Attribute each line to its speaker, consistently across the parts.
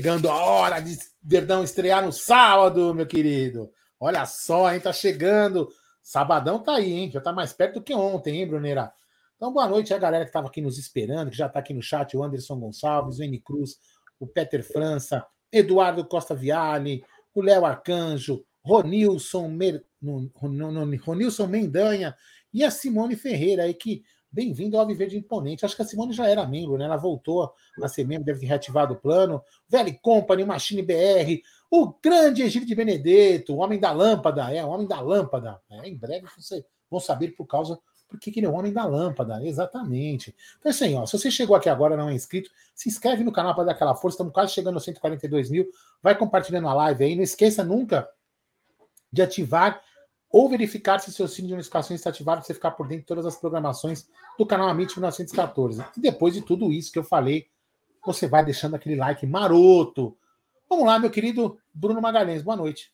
Speaker 1: chegando a hora de Verdão estrear no sábado, meu querido. Olha só, hein? Tá chegando. Sabadão tá aí, hein? Já tá mais perto do que ontem, hein, Brunera? Então, boa noite a galera que estava aqui nos esperando, que já está aqui no chat, o Anderson Gonçalves, o N Cruz, o Peter França, Eduardo Costa Viale, o Léo Arcanjo, Ronilson, Mer... Ronilson Mendanha e a Simone Ferreira aí, que bem-vindo ao Viver de Imponente. Acho que a Simone já era membro, né? Ela voltou a ser membro, deve ter reativado o plano. Velho Company, Machine BR, o grande Egílio de Benedetto, o Homem da Lâmpada, é, o Homem da Lâmpada. É, em breve vocês vão saber por causa porque ele é o homem da lâmpada, exatamente. Então, assim, ó, se você chegou aqui agora não é inscrito, se inscreve no canal para dar aquela força. Estamos quase chegando aos 142 mil. Vai compartilhando a live aí. Não esqueça nunca de ativar ou verificar se seu sino de notificações está ativado para você ficar por dentro de todas as programações do canal Amit 1914. E depois de tudo isso que eu falei, você vai deixando aquele like maroto. Vamos lá, meu querido Bruno Magalhães. Boa noite.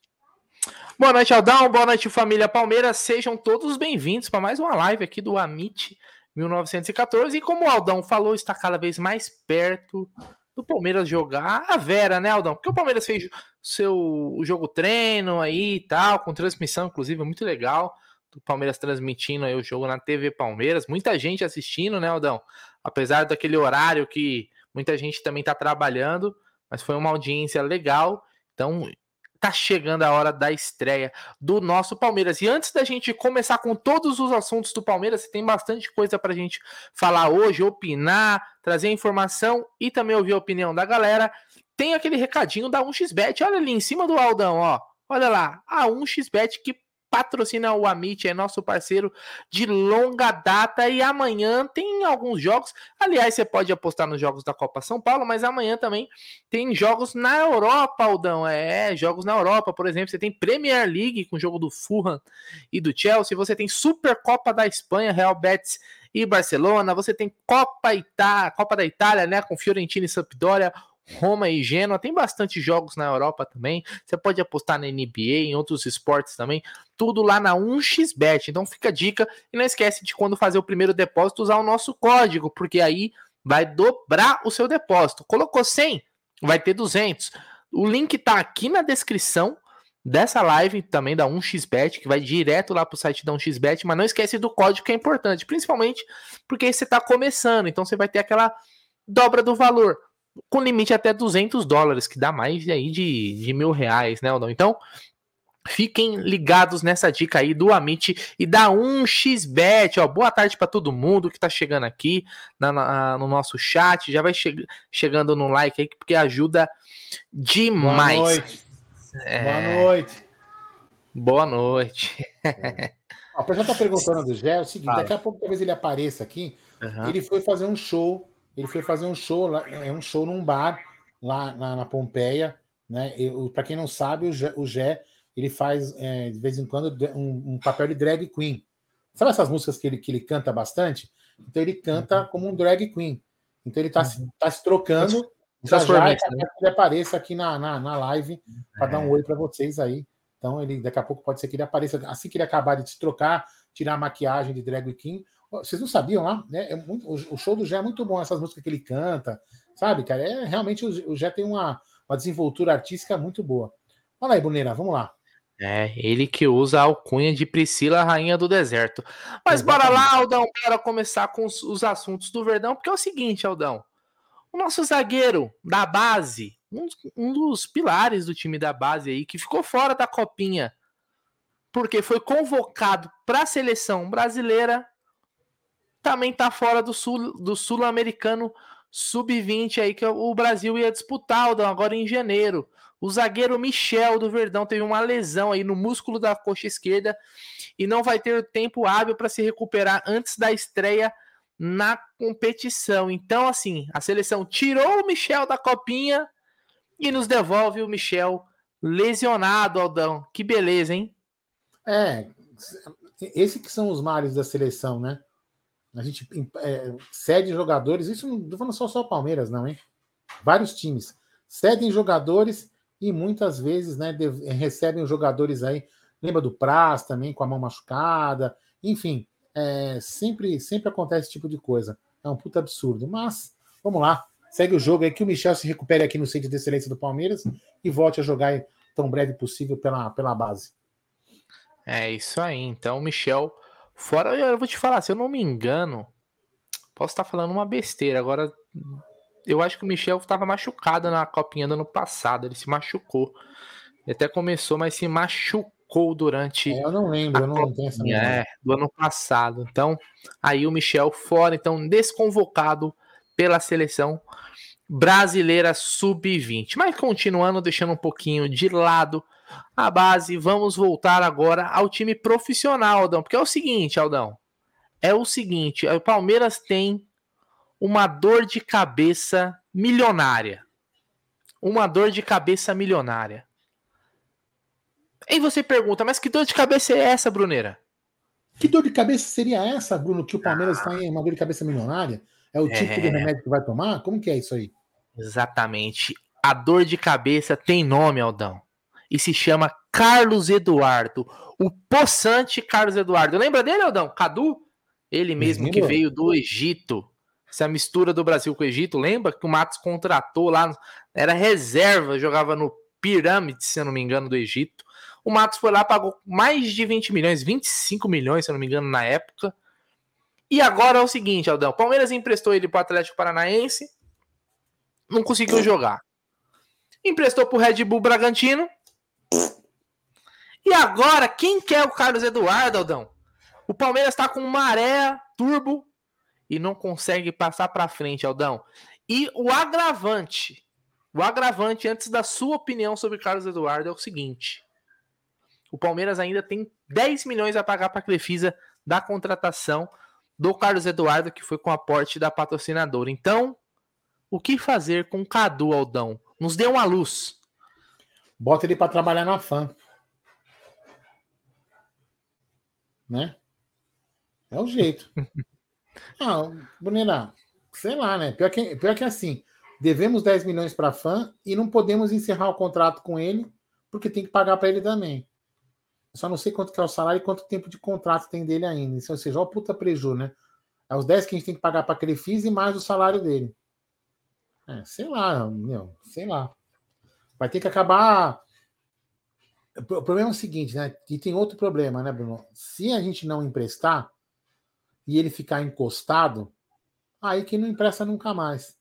Speaker 2: Boa noite, Aldão. Boa noite, família Palmeiras. Sejam todos bem-vindos para mais uma live aqui do Amit 1914. E como o Aldão falou, está cada vez mais perto do Palmeiras jogar a Vera, né, Aldão? Porque o Palmeiras fez seu o jogo treino aí e tal, com transmissão, inclusive, muito legal. Do Palmeiras transmitindo aí o jogo na TV Palmeiras. Muita gente assistindo, né, Aldão? Apesar daquele horário que muita gente também está trabalhando, mas foi uma audiência legal. Então, tá chegando a hora da estreia do nosso Palmeiras. E antes da gente começar com todos os assuntos do Palmeiras, tem bastante coisa pra gente falar hoje, opinar, trazer informação e também ouvir a opinião da galera. Tem aquele recadinho da 1xBet, olha ali em cima do Aldão, ó. Olha lá, a 1xBet que patrocina o Amit, é nosso parceiro de longa data. E amanhã tem alguns jogos. Aliás, você pode apostar nos jogos da Copa São Paulo, mas amanhã também tem jogos na Europa, Aldão. É, jogos na Europa, por exemplo, você tem Premier League com o jogo do Fulham e do Chelsea, você tem Supercopa da Espanha, Real Betis e Barcelona, você tem Copa Itália, Copa da Itália, né, com Fiorentina e Sampdoria, Roma e Genoa. Tem bastante jogos na Europa também. Você pode apostar na NBA, em outros esportes também. Tudo lá na 1xBet. Então fica a dica. E não esquece de quando fazer o primeiro depósito usar o nosso código, porque aí vai dobrar o seu depósito. Colocou 100, vai ter 200. O link tá aqui na descrição dessa live também da 1xBet, que vai direto lá pro site da 1xBet, mas não esquece do código que é importante, principalmente porque você está começando, então você vai ter aquela dobra do valor com limite até 200 dólares, que dá mais aí de, de mil reais, né, Aldão? Então, fiquem ligados nessa dica aí do Amit e da 1xBet, ó, boa tarde para todo mundo que tá chegando aqui na, na, no nosso chat, já vai che chegando no like aí, porque ajuda demais. Boa noite. É... Boa noite. Boa noite.
Speaker 1: É. O pessoal tá perguntando do Gé, é o seguinte, daqui a pouco talvez ele apareça aqui, uhum. ele foi fazer um show ele foi fazer um show lá, é um show num bar lá na, na Pompeia, né? Para quem não sabe, o Gé, o Gé ele faz é, de vez em quando um, um, papel de drag queen. Sabe essas músicas que ele, que ele canta bastante? Então ele canta uhum. como um drag queen. Então ele está uhum. se, tá se trocando. Já já né? ele apareça aqui na, na, na live para é. dar um oi para vocês aí. Então ele daqui a pouco pode ser que ele apareça assim que ele acabar de se trocar, tirar a maquiagem de drag queen, vocês não sabiam lá, né? É muito, o show do Jé é muito bom, essas músicas que ele canta, sabe, cara? É realmente o Jé tem uma, uma desenvoltura artística muito boa. Fala aí, Boneira, vamos lá.
Speaker 2: É, ele que usa a alcunha de Priscila, rainha do deserto. Mas Exatamente. bora lá, Aldão, para começar com os, os, assuntos do Verdão, porque é o seguinte, Aldão. O nosso zagueiro da base, um, um dos pilares do time da base aí, que ficou fora da copinha, porque foi convocado para a seleção brasileira também tá fora do sul do sul-americano sub-20 aí que o Brasil ia disputar agora em janeiro. O zagueiro Michel do Verdão teve uma lesão aí no músculo da coxa esquerda e não vai ter tempo hábil para se recuperar antes da estreia na competição. Então, assim, a seleção tirou o Michel da copinha e nos devolve o Michel lesionado, Aldão. Que beleza, hein?
Speaker 1: É, esses que são os males da seleção, né? A gente é, cede jogadores, isso não estou falando só só Palmeiras, não, hein? Vários times cedem jogadores e muitas vezes né, recebem jogadores aí. Lembra do Praz também, com a mão machucada. Enfim, é, sempre, sempre acontece esse tipo de coisa. É um puta absurdo. Mas, vamos lá. segue o jogo aí, que o Michel se recupere aqui no centro de excelência do Palmeiras e volte a jogar tão breve possível pela, pela base.
Speaker 2: É isso aí. Então, Michel, fora, eu vou te falar, se eu não me engano, posso estar falando uma besteira. Agora, eu acho que o Michel estava machucado na copinha do ano passado. Ele se machucou. Ele até começou, mas se machucou durante.
Speaker 1: É, eu não lembro, eu não tenho essa
Speaker 2: É, do ano passado. Então, aí o Michel fora, então, desconvocado pela seleção brasileira sub-20. Mas continuando, deixando um pouquinho de lado a base, vamos voltar agora ao time profissional, Aldão. Porque é o seguinte, Aldão. É o seguinte: o Palmeiras tem uma dor de cabeça milionária. Uma dor de cabeça milionária. E você pergunta, mas que dor de cabeça é essa, Bruneira?
Speaker 1: Que dor de cabeça seria essa, Bruno, que o Palmeiras está ah. em uma dor de cabeça milionária? É o tipo é... de remédio que vai tomar? Como que é isso aí?
Speaker 2: Exatamente. A dor de cabeça tem nome, Aldão. E se chama Carlos Eduardo. O possante Carlos Eduardo. Lembra dele, Aldão? Cadu? Ele mesmo que veio do Egito. Essa mistura do Brasil com o Egito. Lembra que o Matos contratou lá? Era reserva, jogava no Pirâmide, se eu não me engano, do Egito. O Matos foi lá, pagou mais de 20 milhões, 25 milhões, se eu não me engano, na época. E agora é o seguinte, Aldão. Palmeiras emprestou ele para o Atlético Paranaense não conseguiu jogar. Emprestou pro Red Bull Bragantino. E agora, quem quer o Carlos Eduardo, Aldão? O Palmeiras tá com maré turbo e não consegue passar para frente, Aldão. E o agravante, o agravante antes da sua opinião sobre Carlos Eduardo é o seguinte: o Palmeiras ainda tem 10 milhões a pagar para a Crefisa da contratação do Carlos Eduardo, que foi com aporte da patrocinadora. Então, o que fazer com Cadu Aldão? Nos dê uma luz.
Speaker 1: Bota ele para trabalhar na fã. Né? É o jeito. ah, Brunera, sei lá, né? Pior que, pior que assim, devemos 10 milhões para fã e não podemos encerrar o contrato com ele, porque tem que pagar para ele também. Eu só não sei quanto que é o salário e quanto tempo de contrato tem dele ainda. Ou seja, o puta preju, né? É os 10 que a gente tem que pagar para aquele FIS e mais o salário dele. É, sei lá, meu, sei lá. Vai ter que acabar. O problema é o seguinte, né? E tem outro problema, né, Bruno? Se a gente não emprestar e ele ficar encostado, aí que não empresta nunca mais.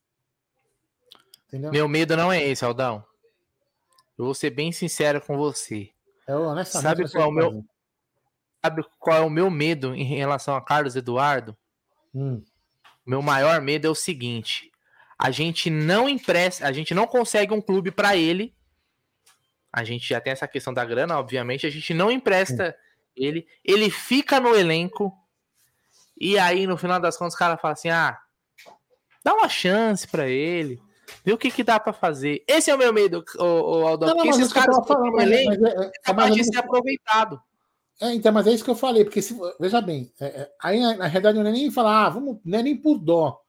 Speaker 2: Entendeu? Meu medo não é esse, Aldão. Eu vou ser bem sincero com você. Eu, Sabe qual é o meu Sabe qual é o meu medo em relação a Carlos Eduardo? Hum. Meu maior medo é o seguinte: a gente não empresta, a gente não consegue um clube para ele. A gente já tem essa questão da grana, obviamente, a gente não empresta ele, ele fica no elenco. E aí no final das contas o cara fala assim: "Ah, dá uma chance para ele". Vê o que, que dá para fazer. Esse é o meu medo, o, o Aldão. Não, porque esses caras falando, no elenco mas, é, é, capaz de ser aproveitado.
Speaker 1: É, então, mas é isso que eu falei, porque se, veja bem, é, é aí na, na realidade não é nem falar, ah, vamos, não é nem por dó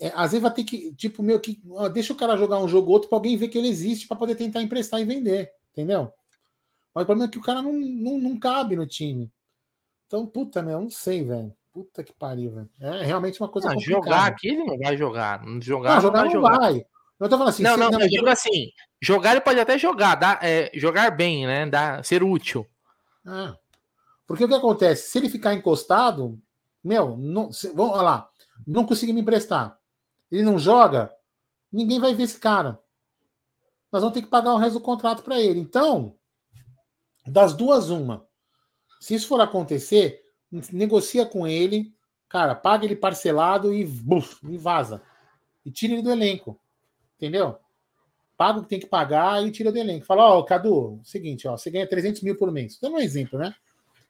Speaker 1: é, às vezes vai ter que, tipo, meu, que ó, deixa o cara jogar um jogo ou outro para alguém ver que ele existe para poder tentar emprestar e vender, entendeu? Mas o problema é que o cara não, não, não cabe no time. Então, puta, meu, não sei, velho. Puta que pariu, velho. É realmente uma coisa
Speaker 2: ah, complicada. Jogar aqui ele não vai jogar. Jogar
Speaker 1: não, jogar não, vai. Não jogar. vai.
Speaker 2: Eu tô falando assim. Não, não, não, eu digo assim. Jogar ele pode até jogar, dá, é, jogar bem, né? Dá, ser útil.
Speaker 1: Ah, porque o que acontece? Se ele ficar encostado, meu, não, se, vamos lá, não conseguir me emprestar ele não joga, ninguém vai ver esse cara. Nós vamos ter que pagar o resto do contrato para ele. Então, das duas, uma. Se isso for acontecer, negocia com ele, cara, paga ele parcelado e, buf, e vaza. E tira ele do elenco. Entendeu? Paga o que tem que pagar e tira do elenco. Fala, ó, oh, Cadu, seguinte, ó, você ganha 300 mil por mês. Dando um exemplo, né?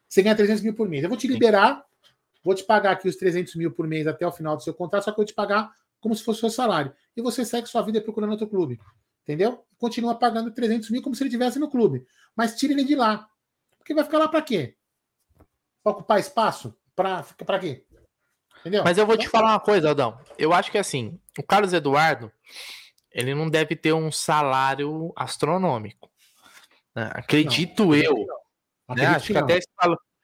Speaker 1: Você ganha 300 mil por mês. Eu vou te liberar, vou te pagar aqui os 300 mil por mês até o final do seu contrato, só que eu vou te pagar como se fosse seu salário. E você segue sua vida procurando outro clube. Entendeu? Continua pagando 300 mil como se ele estivesse no clube. Mas tira ele de lá. Porque vai ficar lá para quê? Pra ocupar espaço? Para quê?
Speaker 2: Entendeu? Mas eu vou te falar uma coisa, Aldão. Eu acho que assim, o Carlos Eduardo, ele não deve ter um salário astronômico. Né? Acredito não, eu. Não. Né? Acho, que até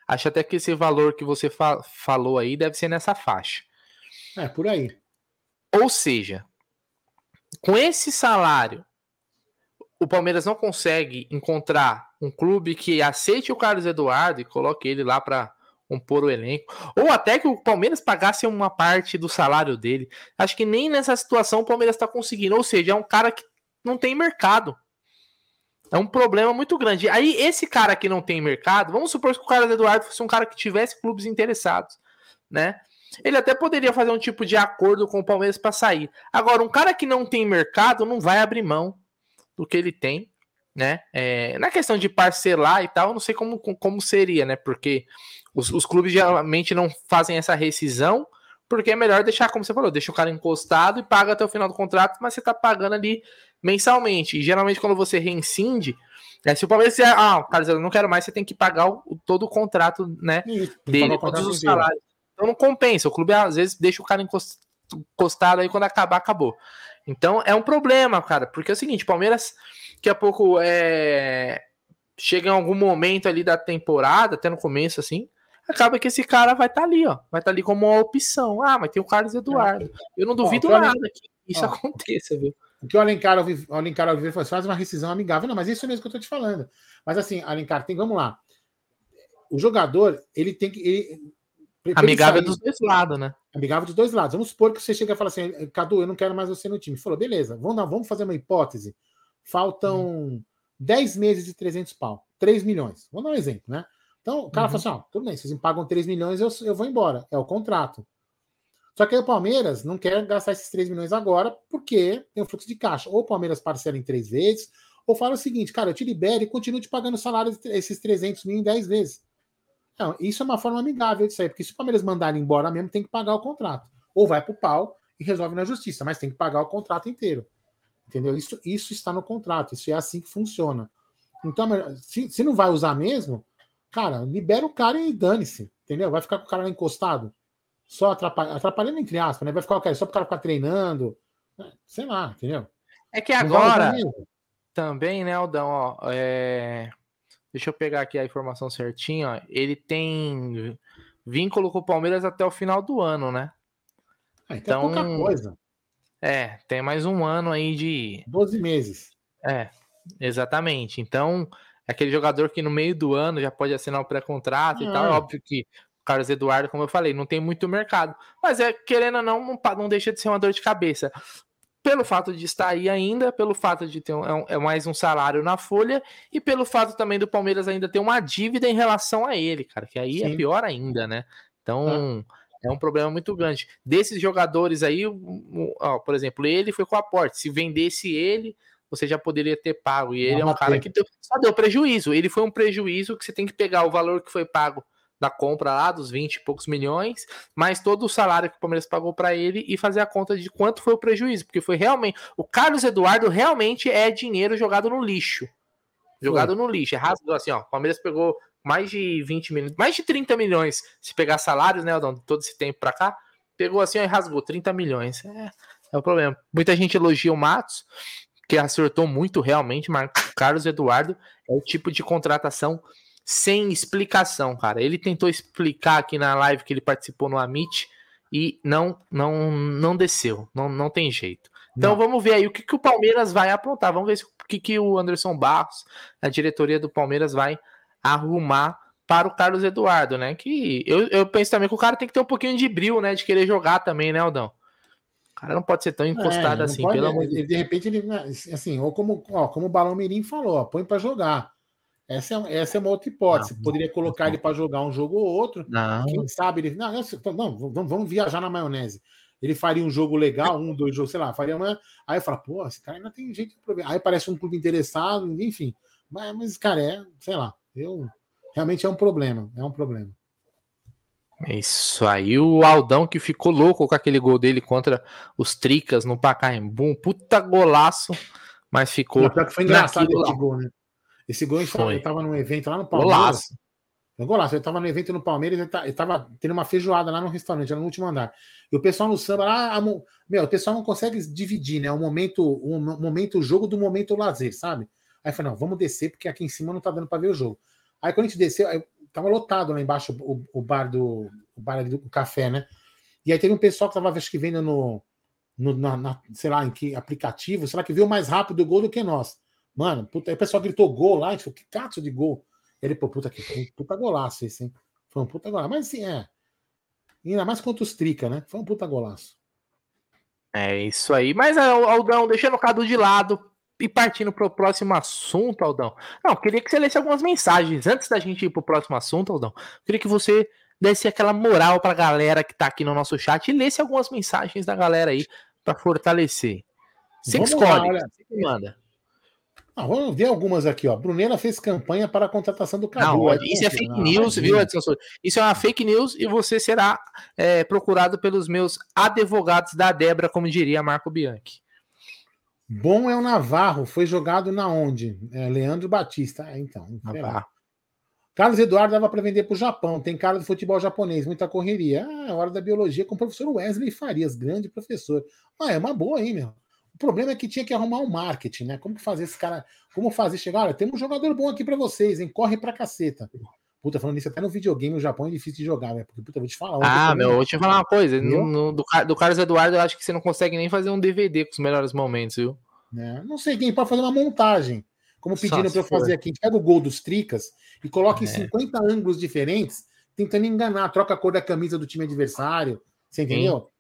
Speaker 2: acho até que esse valor que você falou aí deve ser nessa faixa.
Speaker 1: É, por aí.
Speaker 2: Ou seja, com esse salário, o Palmeiras não consegue encontrar um clube que aceite o Carlos Eduardo e coloque ele lá para compor o elenco, ou até que o Palmeiras pagasse uma parte do salário dele. Acho que nem nessa situação o Palmeiras está conseguindo. Ou seja, é um cara que não tem mercado. É um problema muito grande. Aí, esse cara que não tem mercado, vamos supor que o Carlos Eduardo fosse um cara que tivesse clubes interessados, né? Ele até poderia fazer um tipo de acordo com o Palmeiras para sair. Agora, um cara que não tem mercado não vai abrir mão do que ele tem, né? É, na questão de parcelar e tal, eu não sei como, como seria, né? Porque os, os, clubes geralmente não fazem essa rescisão, porque é melhor deixar, como você falou, deixa o cara encostado e paga até o final do contrato, mas você tá pagando ali mensalmente. E geralmente quando você reincide, é, se o Palmeiras disser, ah, cara, eu não quero mais, você tem que pagar o, todo o contrato, né? Dele, todos os salários. Então não compensa. O clube às vezes deixa o cara encostado aí quando acabar, acabou. Então é um problema, cara, porque é o seguinte, Palmeiras, daqui a pouco é... chega em algum momento ali da temporada, até no começo, assim, acaba que esse cara vai estar tá ali, ó. Vai estar tá ali como uma opção. Ah, mas tem o Carlos Eduardo. Eu não duvido ó, nada que isso ó, aconteça, viu?
Speaker 1: O que o Alencar, o Alencar Oliveira falou, faz uma rescisão amigável. Não, mas isso é mesmo que eu tô te falando. Mas assim, Alencar, tem, vamos lá. O jogador, ele tem que. Ele,
Speaker 2: Amigável sair, dos dois lados, né?
Speaker 1: Amigável dos dois lados. Vamos supor que você chega e fala assim, Cadu, eu não quero mais você no time. Falou, beleza, vamos, dar, vamos fazer uma hipótese. Faltam hum. 10 meses de 300 pau, 3 milhões. Vamos dar um exemplo, né? Então o cara uhum. fala assim: ó, tudo bem, vocês me pagam 3 milhões, eu, eu vou embora. É o contrato. Só que aí o Palmeiras não quer gastar esses 3 milhões agora porque tem um fluxo de caixa. Ou o Palmeiras parcela em três vezes, ou fala o seguinte, cara, eu te libero e continuo te pagando o salário esses 300 mil em 10 vezes. Não, isso é uma forma amigável disso aí, porque se o Palmeiras mandar ele embora mesmo, tem que pagar o contrato. Ou vai pro pau e resolve na justiça, mas tem que pagar o contrato inteiro. Entendeu? Isso, isso está no contrato, isso é assim que funciona. Então, se, se não vai usar mesmo, cara, libera o cara e dane-se, entendeu? Vai ficar com o cara encostado, só atrapalhando, atrapalhando entre aspas, né? Vai ficar okay, só para o cara ficar treinando, né? sei lá, entendeu?
Speaker 2: É que agora também, né, Aldão, ó, é... deixa eu pegar aqui a informação certinha, ele tem vínculo com o Palmeiras até o final do ano, né?
Speaker 1: Ah, então, é pouca coisa.
Speaker 2: É, tem mais um ano aí de.
Speaker 1: 12 meses.
Speaker 2: É, exatamente. Então, aquele jogador que no meio do ano já pode assinar o pré-contrato e tal. É óbvio que o Carlos Eduardo, como eu falei, não tem muito mercado. Mas é, querendo ou não, não, não deixa de ser uma dor de cabeça. Pelo fato de estar aí ainda, pelo fato de ter um, é, é mais um salário na folha e pelo fato também do Palmeiras ainda ter uma dívida em relação a ele, cara, que aí é Sim. é pior ainda, né? Então, é. é um problema muito grande. Desses jogadores aí, ó, por exemplo, ele foi com aporte. Se vendesse ele, você já poderia ter pago. E ele Não é um cara que deu, só deu prejuízo. Ele foi um prejuízo que você tem que pegar o valor que foi pago da compra lá, dos 20 e poucos milhões, mais todo o salário que o Palmeiras pagou para ele e fazer a conta de quanto foi o prejuízo, porque foi realmente. O Carlos Eduardo realmente é dinheiro jogado no lixo. Jogado foi. no lixo. É rasgado assim, ó. O Palmeiras pegou mais de 20 milhões, mais de 30 milhões, se pegar salários, né, todo esse tempo para cá, pegou assim ó, e rasgou 30 milhões. É, é o problema. Muita gente elogia o Matos, que acertou muito realmente, mas Carlos Eduardo é o tipo de contratação sem explicação, cara. Ele tentou explicar aqui na live que ele participou no Amit e não não não desceu, não, não tem jeito. Então não. vamos ver aí o que, que o Palmeiras vai aprontar. Vamos ver o que, que o Anderson Barros, a diretoria do Palmeiras, vai arrumar para o Carlos Eduardo, né? Que eu, eu penso também que o cara tem que ter um pouquinho de bril, né? De querer jogar também, né, Aldão? cara não pode ser tão encostado é, assim, pode, pelo amor
Speaker 1: de Deus. De repente, ele, né, assim, ou como, ó, como o Balão Mirim falou, ó, põe para jogar. Essa é, essa é uma outra hipótese. Não, Poderia colocar não. ele para jogar um jogo ou outro. Não. Quem sabe ele. Não, não vamos, vamos viajar na maionese. Ele faria um jogo legal, um, dois jogos, sei lá, faria uma. Aí eu falo, pô, esse cara ainda tem jeito de Aí parece um clube interessado, enfim. Mas, mas, cara, é, sei lá, eu realmente é um problema. É um problema.
Speaker 2: Isso aí, o Aldão que ficou louco com aquele gol dele contra os Tricas no Pacaembu. Puta golaço, mas ficou.
Speaker 1: Não, foi engraçado esse gol, né? Esse gol ele tava num evento lá no Palmeiras. Golaço. Um golaço. Ele tava no evento no Palmeiras, ele, tá, ele tava tendo uma feijoada lá no restaurante, era no último andar. E o pessoal no samba lá, meu, o pessoal não consegue dividir, né? O momento, o momento o jogo do momento o lazer, sabe? Aí falei, não, vamos descer, porque aqui em cima não tá dando para ver o jogo. Aí quando a gente desceu, tava lotado lá embaixo o, o bar do o bar do café, né? E aí teve um pessoal que tava acho que vendo no, no, na, na, sei lá, em que aplicativo, será que viu mais rápido o gol do que nós? Mano, puta, aí o pessoal gritou gol lá, a gente falou, que cato de gol. Ele, pô, puta que foi um puta golaço esse, hein? Foi um puta golaço. Mas assim, é. Ainda mais contra os Trica, né? Foi um puta golaço.
Speaker 2: É isso aí. Mas, Aldão, deixando o Cadu de lado e partindo para o próximo assunto, Aldão. Não, queria que você lesse algumas mensagens. Antes da gente ir para o próximo assunto, Aldão, queria que você desse aquela moral para a galera que está aqui no nosso chat e lesse algumas mensagens da galera aí para fortalecer. Você escolhe, lá, olha. você manda.
Speaker 1: Ah, vamos ver algumas aqui, ó. Brunella fez campanha para a contratação do Cadu.
Speaker 2: Não, isso é fake não, news, viu, Edson? Isso é uma fake news e você será é, procurado pelos meus advogados da Debra, como diria Marco Bianchi.
Speaker 1: Bom é o Navarro, foi jogado na onde? É, Leandro Batista. É, então. Navarro. Carlos Eduardo dava para vender para o Japão. Tem cara do futebol japonês, muita correria. Ah, é hora da biologia com o professor Wesley Farias, grande professor. Ah, é uma boa, hein, meu? O problema é que tinha que arrumar um marketing, né? Como fazer esse cara. Como fazer chegar? Olha, temos um jogador bom aqui para vocês, hein? Corre pra caceta. Puta, falando isso, até no videogame, o Japão é difícil de jogar, né? Porque, puta, vou te falar.
Speaker 2: Ah, meu, vou te falar uma coisa. No, no, do, do Carlos Eduardo, eu acho que você não consegue nem fazer um DVD com os melhores momentos, viu?
Speaker 1: É, não sei quem pode fazer uma montagem. Como pediram para eu fazer aqui. Pega o gol dos Tricas e coloca é. em 50 ângulos diferentes, tentando enganar. Troca a cor da camisa do time adversário. Você entendeu?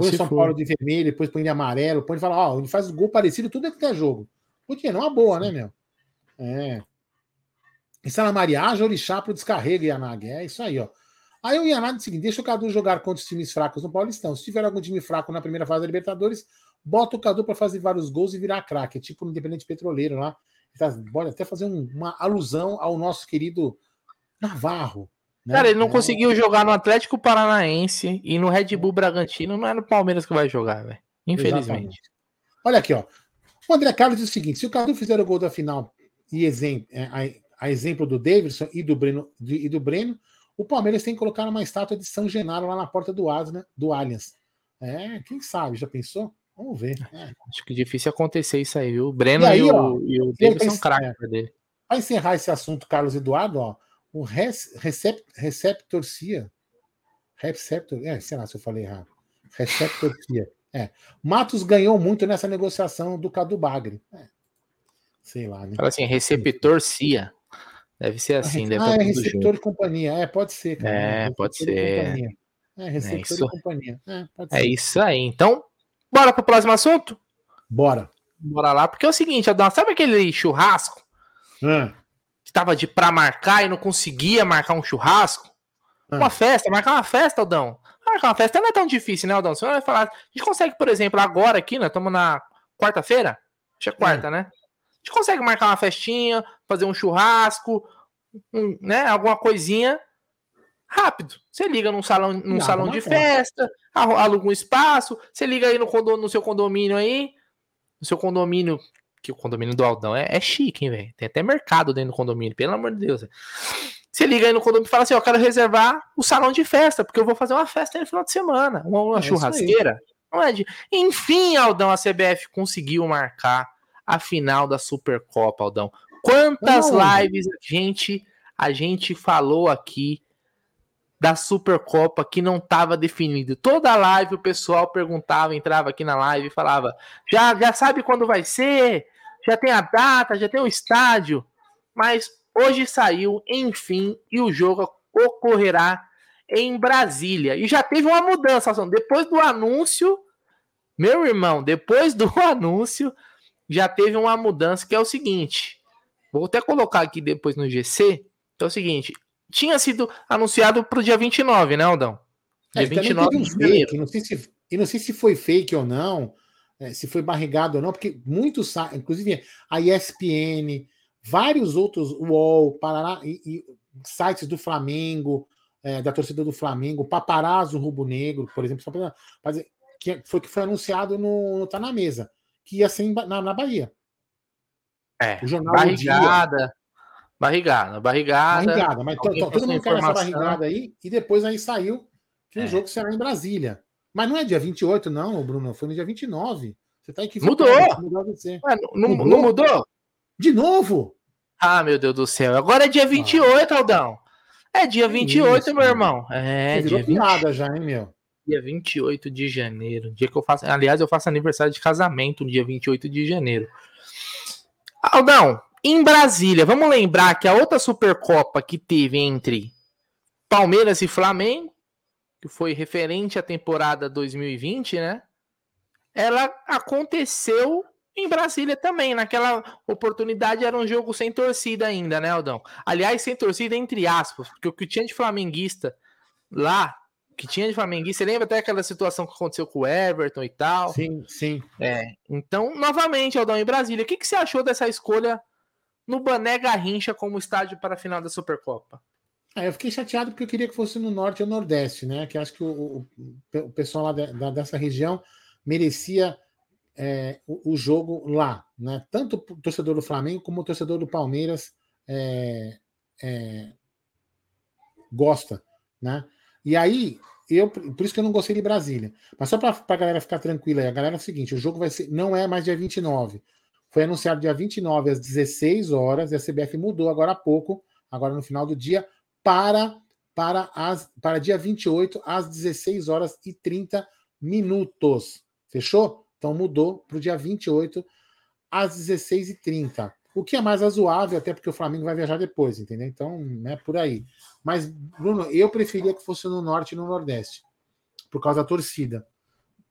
Speaker 1: Põe o São for. Paulo de vermelho, depois põe de amarelo, põe e fala, ó, ele faz gol parecido, tudo é que é jogo. Porque não é uma boa, né, meu? É. Insala Mariage, Orixá pro descarrego, Yanag. É isso aí, ó. Aí o Yanag é o seguinte: deixa o Cadu jogar contra os times fracos no Paulistão. Se tiver algum time fraco na primeira fase da Libertadores, bota o Cadu para fazer vários gols e virar craque. É tipo no Independente Petroleiro lá. Pode até fazer um, uma alusão ao nosso querido Navarro.
Speaker 2: Né? Cara, ele não é. conseguiu jogar no Atlético Paranaense e no Red Bull Bragantino, não é no Palmeiras que vai jogar, velho. Infelizmente. Exatamente.
Speaker 1: Olha aqui, ó. O André Carlos diz o seguinte: se o Cadu fizer o gol da final e exemplo, é, a, exemplo do Davidson e do Breno, e do Breno, o Palmeiras tem que colocar uma estátua de São Genaro lá na porta do, Asna, do Allianz. É, quem sabe? Já pensou? Vamos ver. É.
Speaker 2: Acho que difícil acontecer isso aí, viu? O Breno e, aí, e, o, e o Davidson são craques
Speaker 1: é, dele. Para encerrar esse assunto, Carlos Eduardo, ó, o recept, receptorcia. Receptor, é, sei lá se eu falei errado. Receptorcia. É. Matos ganhou muito nessa negociação do Cadu Bagre. É. Sei lá, né?
Speaker 2: Fala assim, receptorcia. Deve ser assim. Deve
Speaker 1: ah, é receptor de companhia. É, pode ser.
Speaker 2: Cara, é, pode ser.
Speaker 1: É, receptor é isso. de companhia.
Speaker 2: É, é isso aí. Então, bora pro próximo assunto?
Speaker 1: Bora.
Speaker 2: Bora lá, porque é o seguinte, Adão, sabe aquele churrasco? Hum estava de pra marcar e não conseguia marcar um churrasco. Ah. Uma festa, marcar uma festa, Aldão. Marcar uma festa não é tão difícil, né, Aldão? Você vai falar. A gente consegue, por exemplo, agora aqui, né? Estamos na quarta-feira? Acho que é quarta, é. né? A gente consegue marcar uma festinha, fazer um churrasco, um, né? Alguma coisinha rápido. Você liga num salão, num não, salão de festa, aluga um espaço, você liga aí no, no seu condomínio aí, no seu condomínio que o condomínio do Aldão é, é chique, hein, velho? Tem até mercado dentro do condomínio, pelo amor de Deus. Véio. Você liga aí no condomínio e fala assim: eu quero reservar o salão de festa, porque eu vou fazer uma festa no final de semana, uma, uma é churrasqueira. Não é de... Enfim, Aldão, a CBF conseguiu marcar a final da Supercopa, Aldão. Quantas não. lives a gente, a gente falou aqui da Supercopa que não estava definido. Toda live o pessoal perguntava, entrava aqui na live e falava: já, já sabe quando vai ser? Já tem a data, já tem o estádio, mas hoje saiu, enfim, e o jogo ocorrerá em Brasília. E já teve uma mudança, depois do anúncio, meu irmão, depois do anúncio, já teve uma mudança que é o seguinte. Vou até colocar aqui depois no GC, que é o seguinte, tinha sido anunciado para o dia 29, né, Aldão?
Speaker 1: Dia é, 29 um de não sei se, e não sei se foi fake ou não, é, se foi barrigado ou não, porque muitos, inclusive a ESPN, vários outros, UOL, Paraná, e, e sites do Flamengo, é, da torcida do Flamengo, Paparazzo Rubro Negro, por exemplo, para dizer, que foi que foi anunciado no, no Tá na Mesa, que ia ser na, na Bahia.
Speaker 2: É, o jornal barrigada, barrigada, barrigada.
Speaker 1: Barrigada, mas todo mundo quer essa barrigada aí, e depois aí saiu que é. o jogo será em Brasília. Mas não é dia 28, não, Bruno. Foi no dia 29. Você tá
Speaker 2: equivocado. Mudou! Ué, não, mudou? não mudou?
Speaker 1: De novo?
Speaker 2: Ah, meu Deus do céu. Agora é dia 28, ah. Aldão. É dia 28, Isso, meu irmão. É,
Speaker 1: Você dia 20. piada já, hein, meu?
Speaker 2: Dia 28 de janeiro. Dia que eu faço. Aliás, eu faço aniversário de casamento no dia 28 de janeiro. Aldão, em Brasília, vamos lembrar que a outra Supercopa que teve entre Palmeiras e Flamengo, que foi referente à temporada 2020, né? Ela aconteceu em Brasília também. Naquela oportunidade era um jogo sem torcida ainda, né, Aldão? Aliás, sem torcida entre aspas, porque o que tinha de flamenguista lá, que tinha de flamenguista, você lembra até aquela situação que aconteceu com o Everton e tal?
Speaker 1: Sim, sim.
Speaker 2: É. Então, novamente, Aldão, em Brasília, o que, que você achou dessa escolha no Bané Garrincha como estádio para a final da Supercopa?
Speaker 1: É, eu fiquei chateado porque eu queria que fosse no norte ou nordeste, né? Que acho que o, o, o pessoal lá de, da, dessa região merecia é, o, o, jogo lá, né? Tanto o torcedor do Flamengo como o torcedor do Palmeiras é, é, gosta, né? E aí, eu, por isso que eu não gostei de Brasília. Mas só para a galera ficar tranquila aí, a galera é o seguinte: o jogo vai ser, não é mais dia 29. Foi anunciado dia 29 às 16 horas, e a CBF mudou agora há pouco, agora no final do dia, para, para, as, para dia 28, às 16 horas e 30 minutos. Fechou? Então mudou para o dia 28 às 16h30. O que é mais razoável, até porque o Flamengo vai viajar depois, entendeu? Então, é por aí. Mas, Bruno, eu preferia que fosse no norte e no nordeste, por causa da torcida.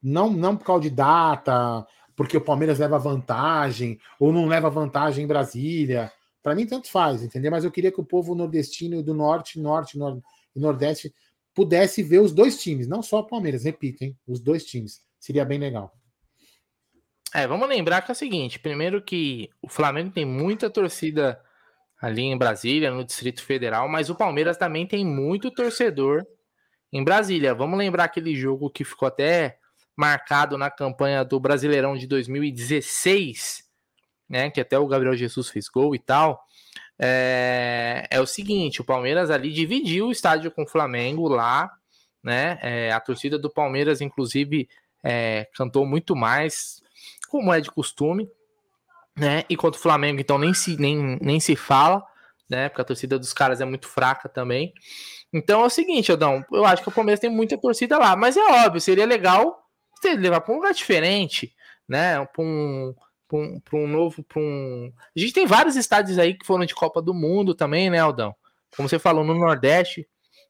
Speaker 1: Não, não por causa de data, porque o Palmeiras leva vantagem, ou não leva vantagem em Brasília. Para mim, tanto faz, entendeu? Mas eu queria que o povo nordestino do norte, norte nord e nordeste pudesse ver os dois times, não só o Palmeiras, repito, hein? Os dois times. Seria bem legal.
Speaker 2: É, vamos lembrar que é o seguinte: primeiro que o Flamengo tem muita torcida ali em Brasília, no Distrito Federal, mas o Palmeiras também tem muito torcedor em Brasília. Vamos lembrar aquele jogo que ficou até marcado na campanha do Brasileirão de 2016, né? Que até o Gabriel Jesus fez gol e tal. É, é o seguinte: o Palmeiras ali dividiu o estádio com o Flamengo lá, né? É, a torcida do Palmeiras, inclusive, é, cantou muito mais, como é de costume, né? E contra o Flamengo, então, nem se, nem, nem se fala, né? Porque a torcida dos caras é muito fraca também. Então é o seguinte, Adão, eu acho que o Palmeiras tem muita torcida lá, mas é óbvio, seria legal você levar para um lugar diferente, né? Para um, um, um novo. Pra um... A gente tem vários estádios aí que foram de Copa do Mundo também, né, Aldão? Como você falou, no Nordeste,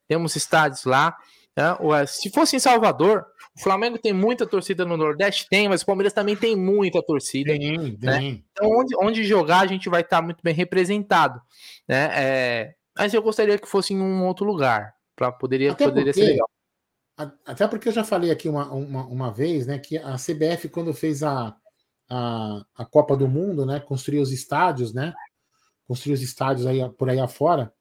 Speaker 2: temos estádios lá. Né? Se fosse em Salvador, o Flamengo tem muita torcida no Nordeste? Tem, mas o Palmeiras também tem muita torcida. Tem, né? tem. Então, onde, onde jogar, a gente vai estar muito bem representado. Né? É, mas eu gostaria que fosse em um outro lugar. Pra, poderia até poderia porque, ser legal.
Speaker 1: Até porque eu já falei aqui uma, uma, uma vez, né, que a CBF, quando fez a, a, a Copa do Mundo, né, construiu os estádios, né, construiu os estádios aí, por aí afora,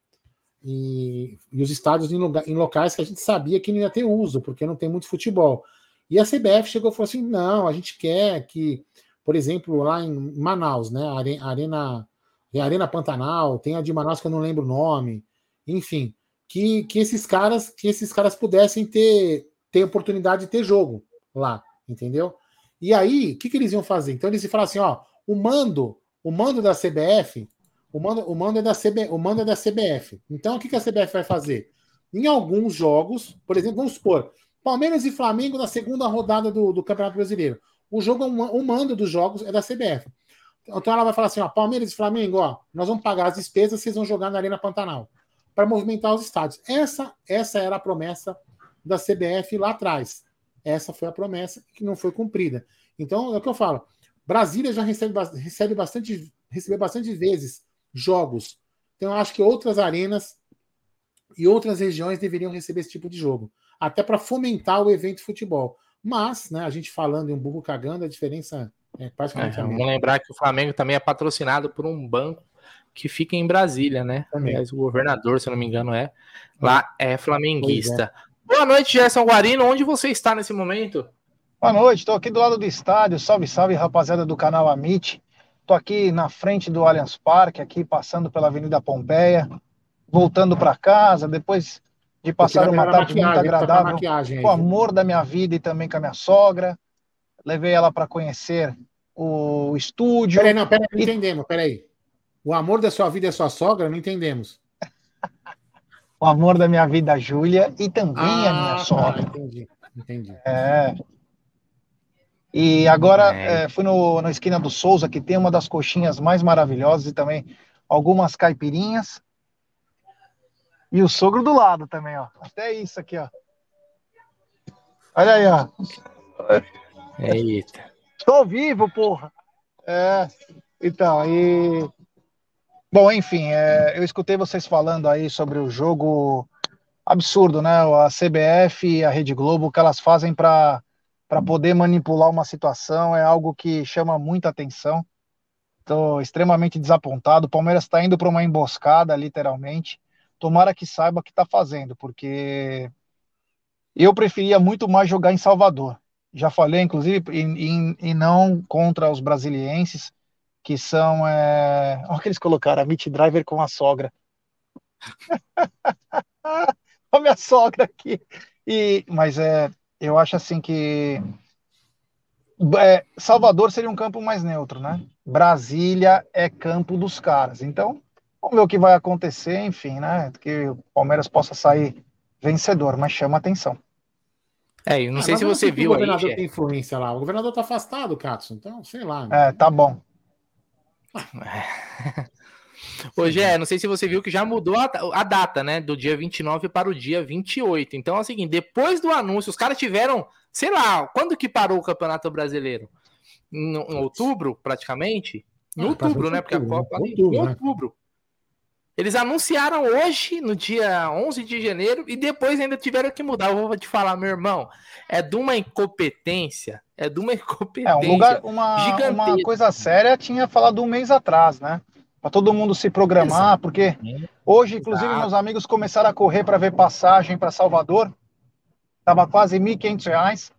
Speaker 1: e, e os estádios em, lugar, em, locais que a gente sabia que não ia ter uso, porque não tem muito futebol. E a CBF chegou e falou assim: não, a gente quer que, por exemplo, lá em Manaus, né, a Arena, a Arena Pantanal, tem a de Manaus que eu não lembro o nome, enfim, que, que esses caras que esses caras pudessem ter, ter oportunidade de ter jogo lá, entendeu? E aí, o que, que eles iam fazer? Então eles iam falar assim: ó, o mando, o mando da CBF o mando, o mando, é, da CB, o mando é da CBF. Então, o que, que a CBF vai fazer? Em alguns jogos, por exemplo, vamos supor, Palmeiras e Flamengo na segunda rodada do, do Campeonato Brasileiro. O jogo, o mando dos jogos é da CBF. Então ela vai falar assim: ó, Palmeiras e Flamengo, ó, nós vamos pagar as despesas, vocês vão jogar na Arena Pantanal para movimentar os estádios. Essa, essa era a promessa da CBF lá atrás. Essa foi a promessa que não foi cumprida. Então, é o que eu falo. Brasília já recebe, recebe bastante, recebeu bastante vezes jogos. Então, eu acho que outras arenas e outras regiões deveriam receber esse tipo de jogo, até para fomentar o evento futebol. Mas, né, a gente falando em um burro cagando, a diferença é praticamente
Speaker 2: é, a mesma. Vamos lembrar que o Flamengo também é patrocinado por um banco que fica em Brasília, né? Aliás, o governador, se eu não me engano, é. Lá é flamenguista. É. Boa noite, Gerson Guarino. Onde você está nesse momento?
Speaker 3: Boa noite, estou aqui do lado do estádio. Salve, salve, rapaziada do canal Amit. Estou aqui na frente do Allianz Parque, aqui passando pela Avenida Pompeia, voltando para casa, depois de passar uma tarde muito agradável com o amor da minha vida e também com a minha sogra. Levei ela para conhecer o estúdio.
Speaker 1: Peraí, não, peraí, não e... entendemos, peraí. O amor da sua vida é sua sogra? Não entendemos.
Speaker 3: O amor da minha vida, a Júlia, e também ah, a minha tá, sogra. Entendi.
Speaker 1: Entendi.
Speaker 3: É. E agora é. É, fui no, na esquina do Souza, que tem uma das coxinhas mais maravilhosas e também algumas caipirinhas. E o sogro do lado também, ó. Até isso aqui, ó. Olha aí, ó.
Speaker 2: Eita.
Speaker 3: Estou vivo, porra. É, então, e. Bom, enfim, é, eu escutei vocês falando aí sobre o jogo absurdo, né? A CBF e a Rede Globo, o que elas fazem para poder manipular uma situação é algo que chama muita atenção. Estou extremamente desapontado. O Palmeiras está indo para uma emboscada, literalmente. Tomara que saiba o que está fazendo, porque eu preferia muito mais jogar em Salvador. Já falei, inclusive, e, não contra os brasilienses, que são. É... Olha o que eles colocaram, a Meet Driver com a sogra. a minha sogra aqui. E, mas é, eu acho assim que é, Salvador seria um campo mais neutro, né? Brasília é campo dos caras. Então, vamos ver o que vai acontecer, enfim, né? Que o Palmeiras possa sair vencedor, mas chama atenção.
Speaker 2: É, eu não ah, sei se você viu. O
Speaker 1: governador
Speaker 2: aí,
Speaker 1: tem influência lá. O governador tá afastado, Katsu, então, sei lá. Né?
Speaker 3: É, tá bom.
Speaker 2: Hoje é, não sei se você viu que já mudou a, a, data, né? Do dia 29 para o dia 28. Então é o seguinte: depois do anúncio, os caras tiveram, sei lá, quando que parou o Campeonato Brasileiro? Em, em outubro, praticamente? Em ah, outubro, né? Porque a Copa. Outubro, em outubro. Né? Eles anunciaram hoje, no dia 11 de janeiro, e depois ainda tiveram que mudar. Eu vou te falar, meu irmão, é de uma incompetência, é de uma incompetência. É,
Speaker 3: um lugar, uma, uma coisa séria tinha falado um mês atrás, né? Para todo mundo se programar, Exato. porque hoje, inclusive, Exato. meus amigos começaram a correr para ver passagem para Salvador, tava quase R$ 1.500.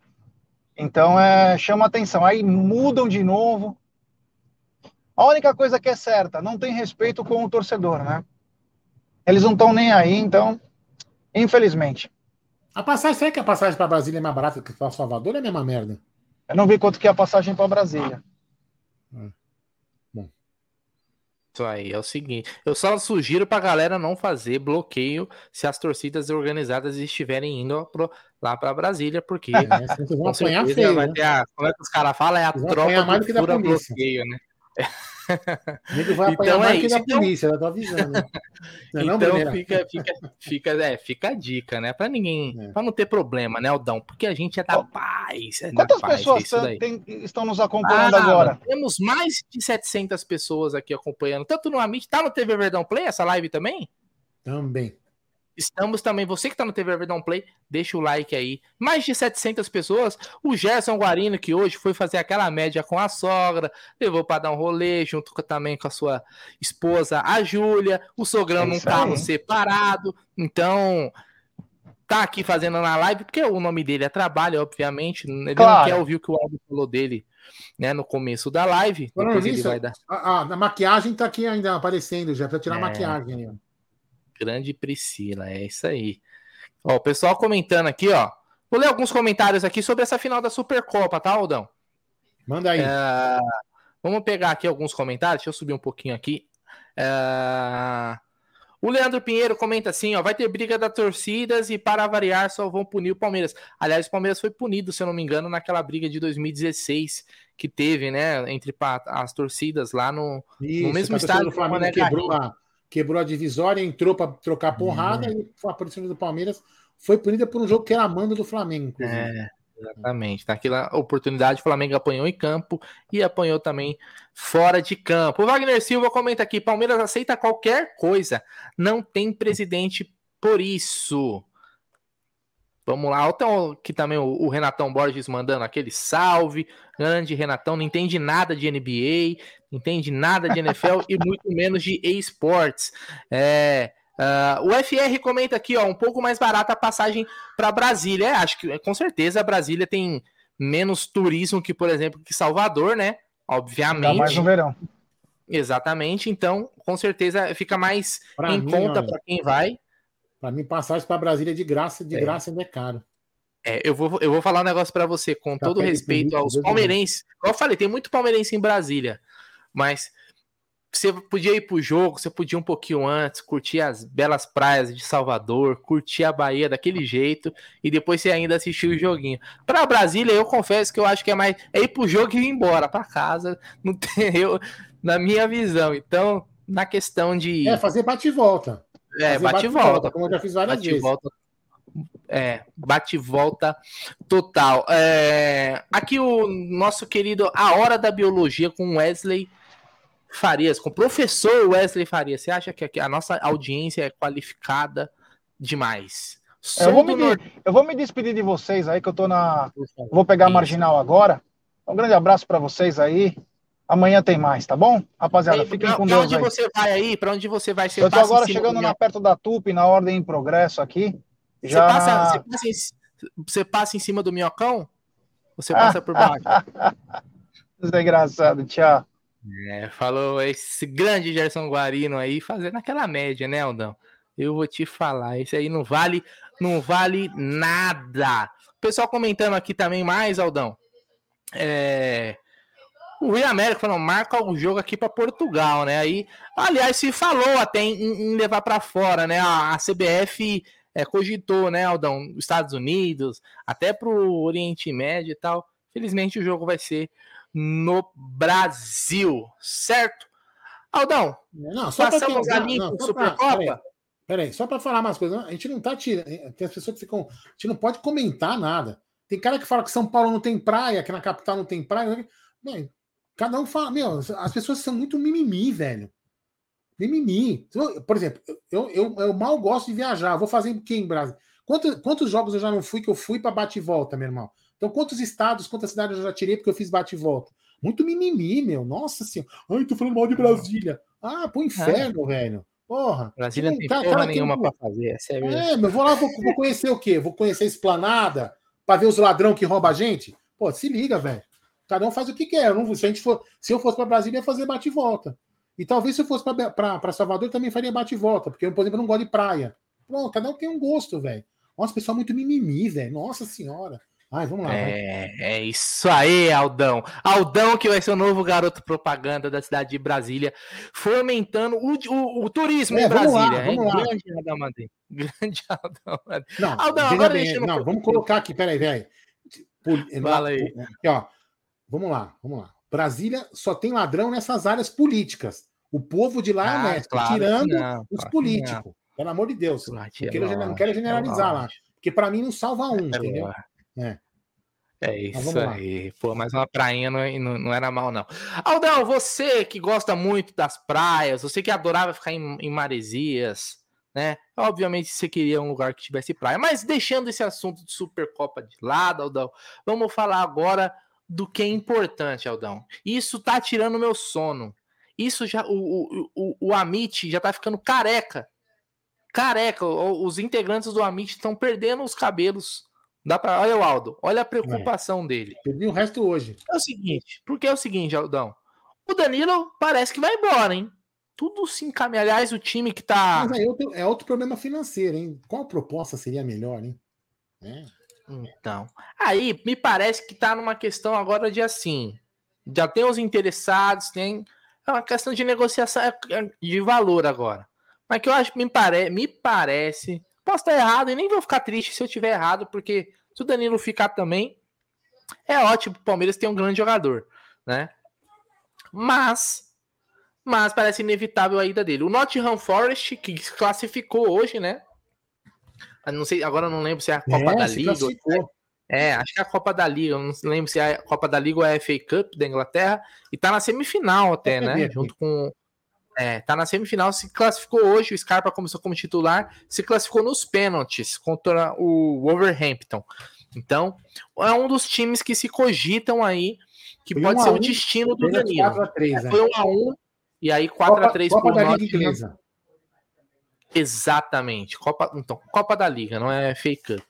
Speaker 3: Então, é, chama atenção. Aí mudam de novo, a única coisa que é certa, não tem respeito com o torcedor, né? Eles não estão nem aí, então, infelizmente.
Speaker 1: A passagem, será que a passagem para Brasília é mais barata que para Salvador é a mesma merda?
Speaker 3: Eu não vi quanto que é a passagem para Brasília. Ah.
Speaker 2: Bom. Isso aí é o seguinte. Eu só sugiro para a galera não fazer bloqueio se as torcidas organizadas estiverem indo pro, lá para Brasília, porque é,
Speaker 1: vocês vão apanhar feio,
Speaker 2: vai né? ter a, como é que os caras falam? É a tropa do fura bloqueio, né?
Speaker 1: Nego vai então é isso. da então... polícia, eu tô avisando.
Speaker 2: Não é então não, fica, fica, fica, é, fica a dica, né? Para ninguém, é. para não ter problema, né, Aldão? Porque a gente é da paz. É
Speaker 3: Quantas
Speaker 2: da
Speaker 3: paz, pessoas é tem, estão nos acompanhando ah, agora?
Speaker 2: Temos mais de 700 pessoas aqui acompanhando, tanto no Amit, tá no TV Verdão Play essa live também?
Speaker 1: Também.
Speaker 2: Estamos também, você que está no TV Verdão Play, deixa o like aí. Mais de 700 pessoas. O Gerson Guarino, que hoje foi fazer aquela média com a sogra, levou para dar um rolê, junto com, também com a sua esposa, a Júlia. O sogrão é num carro aí. separado. Então, tá aqui fazendo na live, porque o nome dele é trabalho, obviamente. Ele claro. não quer ouvir o que o Aldo falou dele né, no começo da live.
Speaker 1: Depois ele vai dar. A, a, a, maquiagem tá aqui ainda aparecendo já, para tirar é... a maquiagem. Ó.
Speaker 2: Grande Priscila, é isso aí. Ó, o pessoal comentando aqui, ó. Vou ler alguns comentários aqui sobre essa final da Supercopa, tá, Aldão?
Speaker 1: Manda aí. É...
Speaker 2: Vamos pegar aqui alguns comentários. Deixa eu subir um pouquinho aqui. É... O Leandro Pinheiro comenta assim: ó, vai ter briga das torcidas e para variar só vão punir o Palmeiras. Aliás, o Palmeiras foi punido, se eu não me engano, naquela briga de 2016 que teve, né, entre as torcidas lá no, Isso, no mesmo estádio. O
Speaker 1: Flamengo quebrou a, quebrou a divisória, entrou para trocar porrada uhum. e a torcida do Palmeiras foi punida por um jogo que era a manda do Flamengo.
Speaker 2: Inclusive. É, exatamente. Naquela oportunidade, o Flamengo apanhou em campo e apanhou também fora de campo. O Wagner Silva comenta aqui: Palmeiras aceita qualquer coisa, não tem presidente por isso. Vamos lá, então aqui também o, o, Renatão Borges mandando aquele salve. Grande Renatão, não entende nada de NBA, não entende nada de NFL e muito menos de esportes. É, uh, o FR comenta aqui, ó, um pouco mais barata a passagem para Brasília. É, acho que com certeza a Brasília tem menos turismo que, por exemplo, que Salvador, né? Obviamente. Ainda
Speaker 3: mais no verão.
Speaker 2: Exatamente, então com certeza fica mais pra em mim, conta para quem vai.
Speaker 1: Para mim, passagem para Brasília de graça, de é. graça ainda é caro.
Speaker 2: É, eu vou, eu vou falar um negócio para você, com tá todo respeito aos palmeirenses. Como eu falei, tem muito palmeirense em Brasília, mas você podia ir pro jogo, você podia um pouquinho antes, curtir as belas praias de Salvador, curtir a Bahia daquele jeito e depois você ainda assistir o joguinho. Para Brasília, eu confesso que eu acho que é mais é ir pro jogo e ir embora para casa, não tem eu na minha visão. Então, na questão de
Speaker 1: É, fazer bate e volta.
Speaker 2: É, bate e volta,
Speaker 1: como eu já fiz várias
Speaker 2: bate
Speaker 1: vezes.
Speaker 2: volta. É, bate volta total. É, aqui o nosso querido A Hora da Biologia com Wesley Farias, com o professor Wesley Farias. Você acha que a nossa audiência é qualificada demais?
Speaker 3: Eu vou, me, eu vou, me, despedir de vocês aí, que eu tô na. Vou pegar a marginal agora. Um grande abraço para vocês aí. Amanhã tem mais, tá bom? Rapaziada,
Speaker 2: Ei,
Speaker 3: fiquem
Speaker 2: pra,
Speaker 3: com
Speaker 2: pra
Speaker 3: Deus.
Speaker 2: onde
Speaker 3: aí.
Speaker 2: você vai aí? Para onde você vai? Você
Speaker 3: eu tô
Speaker 2: passa
Speaker 3: agora chegando
Speaker 2: do
Speaker 3: na perto da TUP, na ordem em progresso aqui.
Speaker 2: Você
Speaker 3: Já
Speaker 2: passa,
Speaker 3: na-
Speaker 2: você, passa em, você passa em cima do minhocão? Você passa por baixo?
Speaker 3: Isso é engraçado, tchau.
Speaker 2: É, falou esse grande Gerson Guarino aí, fazendo aquela média, né, Aldão? Eu vou te falar, esse aí não vale, não vale nada. O pessoal comentando aqui também mais, Aldão. É, o Rio América falou, marca o jogo aqui para Portugal, né? Aí, aliás, se falou até em, em levar para fora, né? A, a CBF é, cogitou, né, Aldão, os Estados Unidos, até pro Oriente Médio e tal. Felizmente o jogo vai ser no Brasil, certo? Aldão,
Speaker 1: Não, só
Speaker 2: passamos a
Speaker 1: pra-
Speaker 2: Supercopa?
Speaker 1: peraí, só para falar umas coisas. A gente não tá tirando. Tem as pessoas que ficam. A gente não pode comentar nada. Tem cara que fala que São Paulo não tem praia, que na capital não tem praia. Mano, cada um fala. Meu, as pessoas são muito mimimi, velho. Mimimi. Por exemplo, eu, eu, eu mal gosto de viajar. Vou fazer o quê em Brasil? Quantos, quantos jogos eu já não fui que eu fui para bate e volta, meu irmão? Então, quantos estados, quantas cidades eu já tirei porque eu fiz bate e volta? Muito mimimi, meu. Nossa senhora. Ai, tô falando mal de Brasília. Ah, pro inferno, velho. Porra.
Speaker 2: Brasília não tem
Speaker 1: Cara,
Speaker 2: porra
Speaker 1: cara, tem
Speaker 2: nenhuma
Speaker 1: um-
Speaker 2: para fazer, é.
Speaker 1: É, mas eu vou lá, vou, vou conhecer o quê? Vou conhecer a esplanada para ver os ladrão que rouba a gente? Pô, se liga, velho. Cada um faz o que quer. Eu não, se, a gente for, se eu fosse para Brasília, ia fazer bate e volta. E talvez se eu fosse para Salvador, também faria bate e volta, porque eu, por exemplo, não gosto de praia. Bom, cada um tem um gosto, velho. Nossa, pessoal muito mimimi, velho. Nossa senhora. Ai, vamos lá. vai.
Speaker 2: É, é isso aí, Aldão. Aldão, que vai ser o novo garoto propaganda da cidade de Brasília, fomentando o, o- o turismo
Speaker 1: É,
Speaker 2: em
Speaker 1: lá,
Speaker 2: Brasília. hein?
Speaker 1: vamos lá.
Speaker 2: Grande Aldão Madrid. Grande Aldão Madrid.
Speaker 1: Não,
Speaker 2: Aldão, agora
Speaker 1: bem, não, vamos colocar aqui, peraí, velho.
Speaker 2: Fala aí.
Speaker 1: Aqui, ó. Vamos lá, vamos lá. Brasília só tem ladrão nessas áreas políticas. O povo de lá é
Speaker 2: Ah,
Speaker 1: honesto,
Speaker 2: claro que
Speaker 1: tirando
Speaker 2: não,
Speaker 1: os
Speaker 2: claro que
Speaker 1: políticos. Pelo amor de Deus.
Speaker 2: não.
Speaker 1: Não
Speaker 2: Lógico,
Speaker 1: quero, não quero generalizar lá. Porque para mim não salva um,
Speaker 2: É
Speaker 1: entendeu? É.
Speaker 2: É isso aí. Pô, mas uma prainha não, não, não era mal, não. Aldão, você que gosta muito das praias, você que adorava ficar em, em Maresias, né? Obviamente você queria um lugar que tivesse praia. Mas deixando esse assunto de Supercopa de lado, Aldão, vamos falar agora do que é importante, Aldão. Isso tá tirando meu sono. Isso já. O, o, o, o Amit já tá ficando careca. Careca. Os integrantes do Amit estão perdendo os cabelos. Dá pra... Olha o Aldo, olha a preocupação dele.
Speaker 1: Perdi o resto hoje.
Speaker 2: É o seguinte, porque é o seguinte, Aldão. O Danilo parece que vai embora, hein? Tudo se encaminha. Aliás, o time que tá.
Speaker 1: Mas aí outro- é outro problema financeiro, hein? Qual proposta seria melhor, hein? É.
Speaker 2: Então. Aí, me parece que tá numa questão agora de assim. Já tem os interessados, tem. É uma questão de negociação é- é de valor agora. Mas que eu acho que me, pare... me parece. Posso estar errado e nem vou ficar triste se eu tiver errado, porque se o Danilo ficar também, é ótimo. O Palmeiras tem um grande jogador, né? Mas. Mas parece inevitável a ida dele. O Nottingham Forest, que se classificou hoje, né? Eu Não sei, agora eu não lembro se é a Copa
Speaker 1: É,
Speaker 2: da Liga.
Speaker 1: classificou.
Speaker 2: é, acho que é a Copa da Liga. Não lembro se é a Copa da Liga ou é a FA Cup da Inglaterra. E tá na semifinal até, né? Junto com. É, tá na semifinal, se classificou hoje. O Scarpa começou como titular, se classificou nos pênaltis contra o Wolverhampton. Então, é um dos times que se cogitam aí que
Speaker 1: Foi
Speaker 2: pode
Speaker 1: um
Speaker 2: ser o
Speaker 1: um,
Speaker 2: destino do Danilo.
Speaker 1: 4x3, né?
Speaker 2: Foi 1 a 1 e aí 4
Speaker 1: Copa,
Speaker 2: a 3
Speaker 1: Copa
Speaker 2: pro
Speaker 1: da Liga
Speaker 2: Nottingham.
Speaker 1: Inglesa.
Speaker 2: Exatamente. Copa, então, Copa da Liga, não é FA Cup.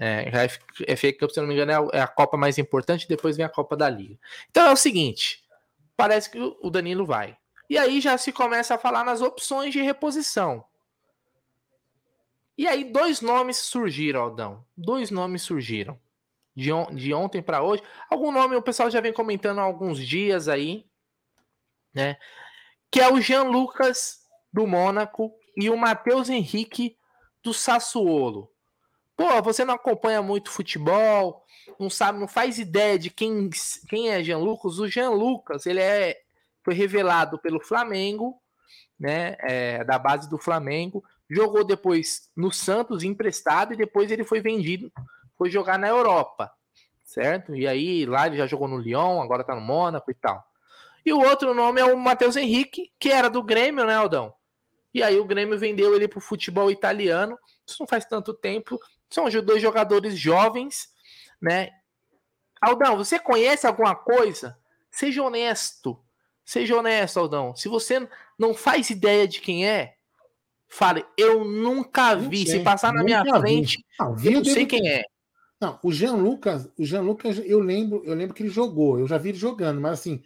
Speaker 2: É, a FA Cup, se não me engano, é a- é a Copa mais importante, depois vem a Copa da Liga. Então é o seguinte: parece que o o Danilo vai. E aí já se começa a falar nas opções de reposição. E aí, dois nomes surgiram, Aldão. Dois nomes surgiram. De, on- de ontem para hoje. Algum nome o pessoal já vem comentando há alguns dias aí, né? que é o Jean Lucas do Mônaco e o Matheus Henrique do Sassuolo. Pô, você não acompanha muito futebol, não sabe, não faz ideia de quem, quem é Jean Lucas. O Jean Lucas, ele é, foi revelado pelo Flamengo, né, é, da base do Flamengo, jogou depois no Santos emprestado e depois ele foi vendido, foi jogar na Europa, certo? E aí lá ele já jogou no Lyon, agora tá no Mônaco e tal. E o outro nome é o Matheus Henrique, que era do Grêmio, né, Aldão? E aí o Grêmio vendeu ele pro futebol italiano. Isso não faz tanto tempo. São dois jogadores jovens, né? Aldão, você conhece alguma coisa? Seja honesto. Seja honesto, Aldão. Se você não faz ideia de quem é, fale, eu nunca vi. Se passar na minha frente, não, eu não sei quem é.
Speaker 1: Não, o Jean Lucas, o Jean Lucas, eu lembro, eu lembro que ele jogou, eu já vi ele jogando, mas assim,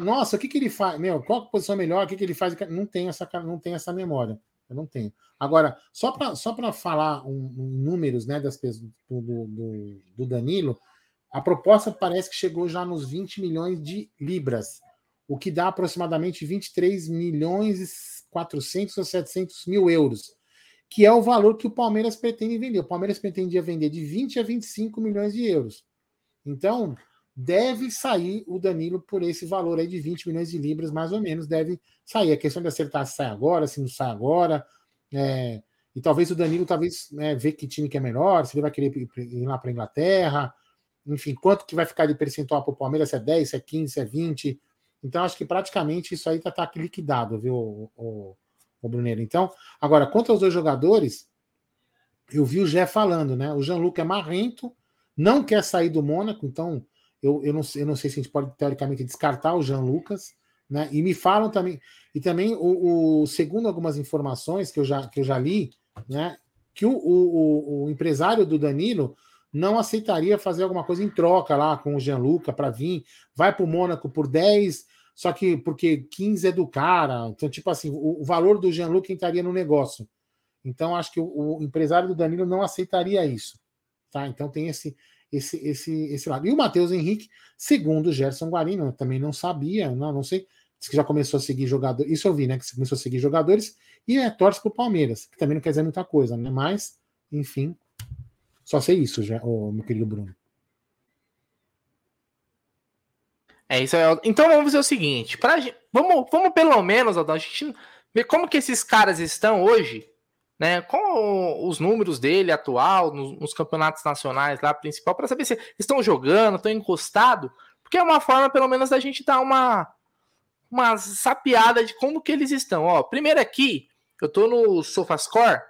Speaker 1: nossa, o que, que ele faz? Meu, qual a posição melhor? O que, que ele faz? Não tenho essa, não tenho essa memória. Eu não tenho. Agora, só para só falar um, um, números né, das do, do, do, Danilo, a proposta parece que chegou já nos 20 milhões de libras, o que dá aproximadamente 23 milhões e 400 ou 700 mil euros, que é o valor que o Palmeiras pretende vender. O Palmeiras pretendia vender de 20 a 25 milhões de euros. Então, deve sair o Danilo por esse valor aí de 20 milhões de libras, mais ou menos, deve sair. A questão de acertar se sai agora, se não sai agora. É, e talvez o Danilo talvez né, ver que time que é melhor, se ele vai querer ir lá para Inglaterra, enfim, quanto que vai ficar de percentual para o Palmeiras, se é 10, se é 15, se é 20. Então, acho que praticamente isso aí está tá liquidado, viu, o, o, o Bruneiro. Então, agora, quanto aos dois jogadores, eu vi o Jé falando, né? O Jean-Luc é marrento, não quer sair do Mônaco, então eu, eu, não, eu não sei se a gente pode, teoricamente, descartar o Jean Lucas, né? E me falam também, e também, o, o segundo algumas informações que eu já, que eu já li, né? Que o, o, o empresário do Danilo não aceitaria fazer alguma coisa em troca lá com o Gianluca para vir, vai para o Mônaco por 10, só que porque 15 é do cara. Então, tipo assim, o, o valor do Gianluca entraria no negócio. Então, acho que o, o, empresário do Danilo não aceitaria isso. Tá? Então tem esse, esse, esse, esse lado. E o Matheus Henrique, segundo o Gerson Guarino, também não sabia, não, não sei, disse que já começou a seguir jogadores, isso eu vi, né, que começou a seguir jogadores, e é, torce pro Palmeiras, que também não quer dizer muita coisa, né, mas, enfim, só sei isso, já, oh, meu querido Bruno.
Speaker 2: É isso. Então vamos fazer o seguinte, pra, vamos, vamos pelo menos, Adão, a gente ver como que esses caras estão hoje, né, com os números dele atual nos, nos campeonatos nacionais lá principal para saber se estão jogando, estão encostados, porque é uma forma pelo menos da gente dar uma uma sapiada de como que eles estão. Ó, primeiro aqui, eu tô no SofaScore,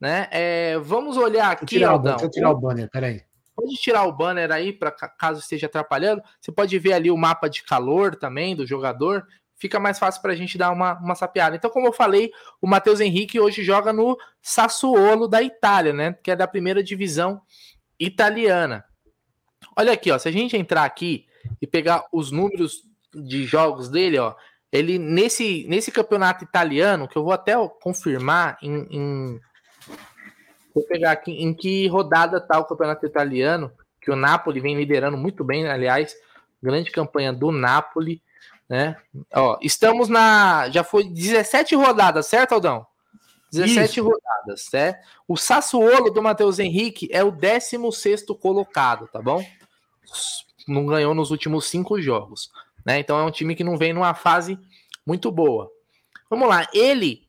Speaker 2: né? É, vamos olhar aqui,
Speaker 1: tirar Aldão. Deixa eu tirar o banner, peraí.
Speaker 2: Pode tirar o banner aí para caso esteja atrapalhando. Você pode ver ali o mapa de calor também do jogador fica mais fácil para a gente dar uma, uma sapiada. Então, como eu falei, o Matheus Henrique hoje joga no Sassuolo da Itália, né? Que é da primeira divisão italiana. Olha aqui, ó. Se a gente entrar aqui e pegar os números de jogos dele, ó, ele nesse, nesse campeonato italiano, que eu vou até confirmar em, em vou pegar aqui em que rodada tá o campeonato italiano, que o Napoli vem liderando muito bem, aliás, grande campanha do Napoli né? Ó, estamos na. Já foi 17 rodadas, certo, Aldão? 17 Isso. rodadas, né? O Sassuolo do Matheus Henrique é o 16 colocado, tá bom? Não ganhou nos últimos cinco jogos, né? Então é um time que não vem numa fase muito boa. Vamos lá, ele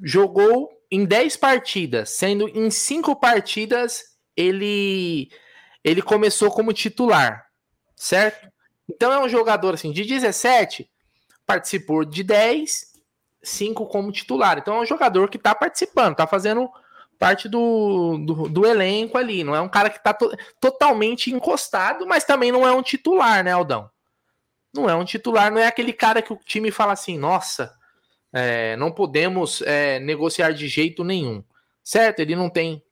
Speaker 2: jogou em 10 partidas, sendo em 5 partidas ele ele começou como titular, certo? Então é um jogador assim de 17, participou de 10, 5 como titular. Então é um jogador que está participando, está fazendo parte do, do, do, elenco ali. Não é um cara que está to totalmente encostado, mas também não é um titular, né, Aldão? Não é um titular, não é aquele cara que o time fala assim, nossa, é, não podemos é, negociar de jeito nenhum. Certo? Ele não tem,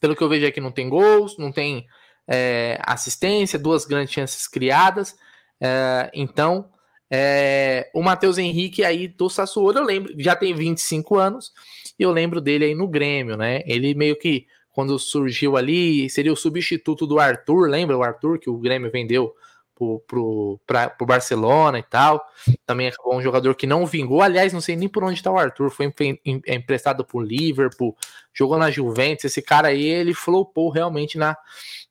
Speaker 2: pelo que eu vejo aqui, não tem gols, não tem é, assistência, duas grandes chances criadas. É, então, é, o Matheus Henrique aí do Sassuolo, eu lembro, já tem 25 anos, e eu lembro dele aí no Grêmio, né? Ele meio que, quando surgiu ali, seria o substituto do Arthur, lembra o Arthur que o Grêmio vendeu pro, pro, pro Barcelona e tal. Também acabou um jogador que não vingou. Aliás, não sei nem por onde tá o Arthur. Foi é emprestado pro Liverpool, jogou na Juventus. Esse cara aí, ele flopou realmente na,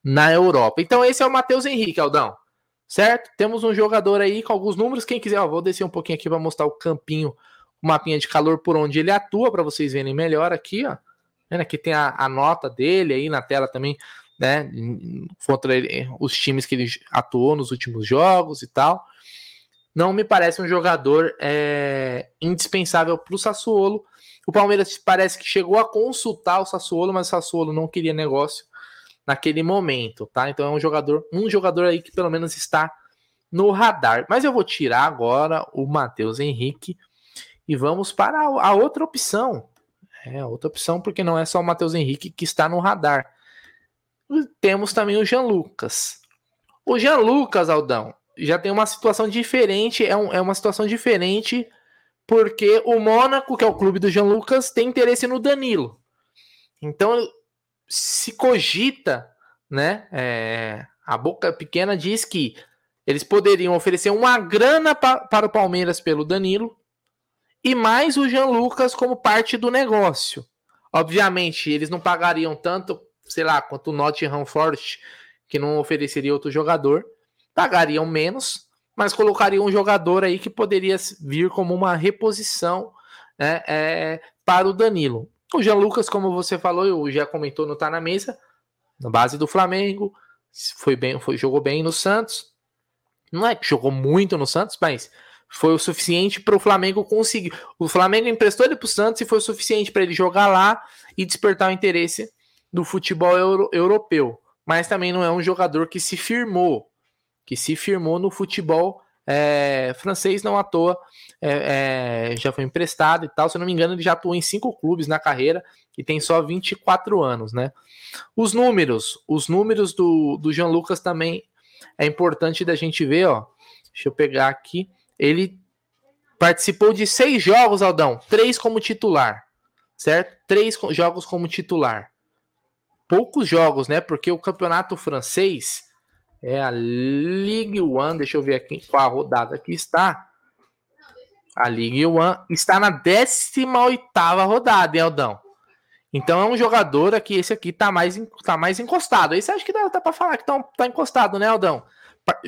Speaker 2: na Europa. Então, esse é o Matheus Henrique, Aldão. Certo? Temos um jogador aí com alguns números. Quem quiser, ó, vou descer um pouquinho aqui para mostrar o campinho, o mapinha de calor por onde ele atua, para vocês verem melhor aqui, ó. Aqui tem a, a nota dele aí na tela também né? Contra ele, os times que ele atuou nos últimos jogos e tal. Não me parece um jogador é, indispensável para o Sassuolo. O Palmeiras parece que chegou a consultar o Sassuolo, mas o Sassuolo não queria negócio naquele momento, tá? Então é um jogador, um jogador aí que pelo menos está no radar. Mas eu vou tirar agora o Matheus Henrique e vamos para a outra opção. É, outra opção, porque não é só o Matheus Henrique que está no radar temos também o Jean Lucas. O Jean Lucas, Aldão, já tem uma situação diferente, é, um, é uma situação diferente, porque o Mônaco, que é o clube do Jean Lucas, tem interesse no Danilo. Então, se cogita, né? É, a boca pequena diz que eles poderiam oferecer uma grana pa, para o Palmeiras pelo Danilo e mais o Jean Lucas como parte do negócio. Obviamente, eles não pagariam tanto sei lá, quanto o Nottingham Forest, que não ofereceria outro jogador, pagariam menos, mas colocariam um jogador aí que poderia vir como uma reposição né, é, para o Danilo. O Jean Lucas, como você falou, já comentou, não está na mesa, na base do Flamengo, foi bem, foi, jogou bem no Santos. Não é que jogou muito no Santos, mas foi o suficiente para o Flamengo conseguir. O Flamengo emprestou ele para o Santos e foi o suficiente para ele jogar lá e despertar o interesse do futebol euro, europeu, mas também não é um jogador que se firmou, que se firmou no futebol é, francês, não à toa, é, é, já foi emprestado e tal. Se eu não me engano, ele já atuou em cinco clubes na carreira e tem só 24 anos, né? Os números, os números do, do Jean Lucas também é importante da gente ver, ó. Deixa eu pegar aqui. Ele participou de seis jogos, Aldão, três como titular, certo? Três jogos como titular poucos jogos, né? Porque o campeonato francês é a Ligue 1, deixa eu ver aqui qual a rodada que está. A Ligue 1 está na 18 rodada, hein, Aldão? Então é um jogador aqui, esse aqui tá mais, tá mais encostado. Você acha que dá, dá para falar que tá, tá encostado, né, Aldão?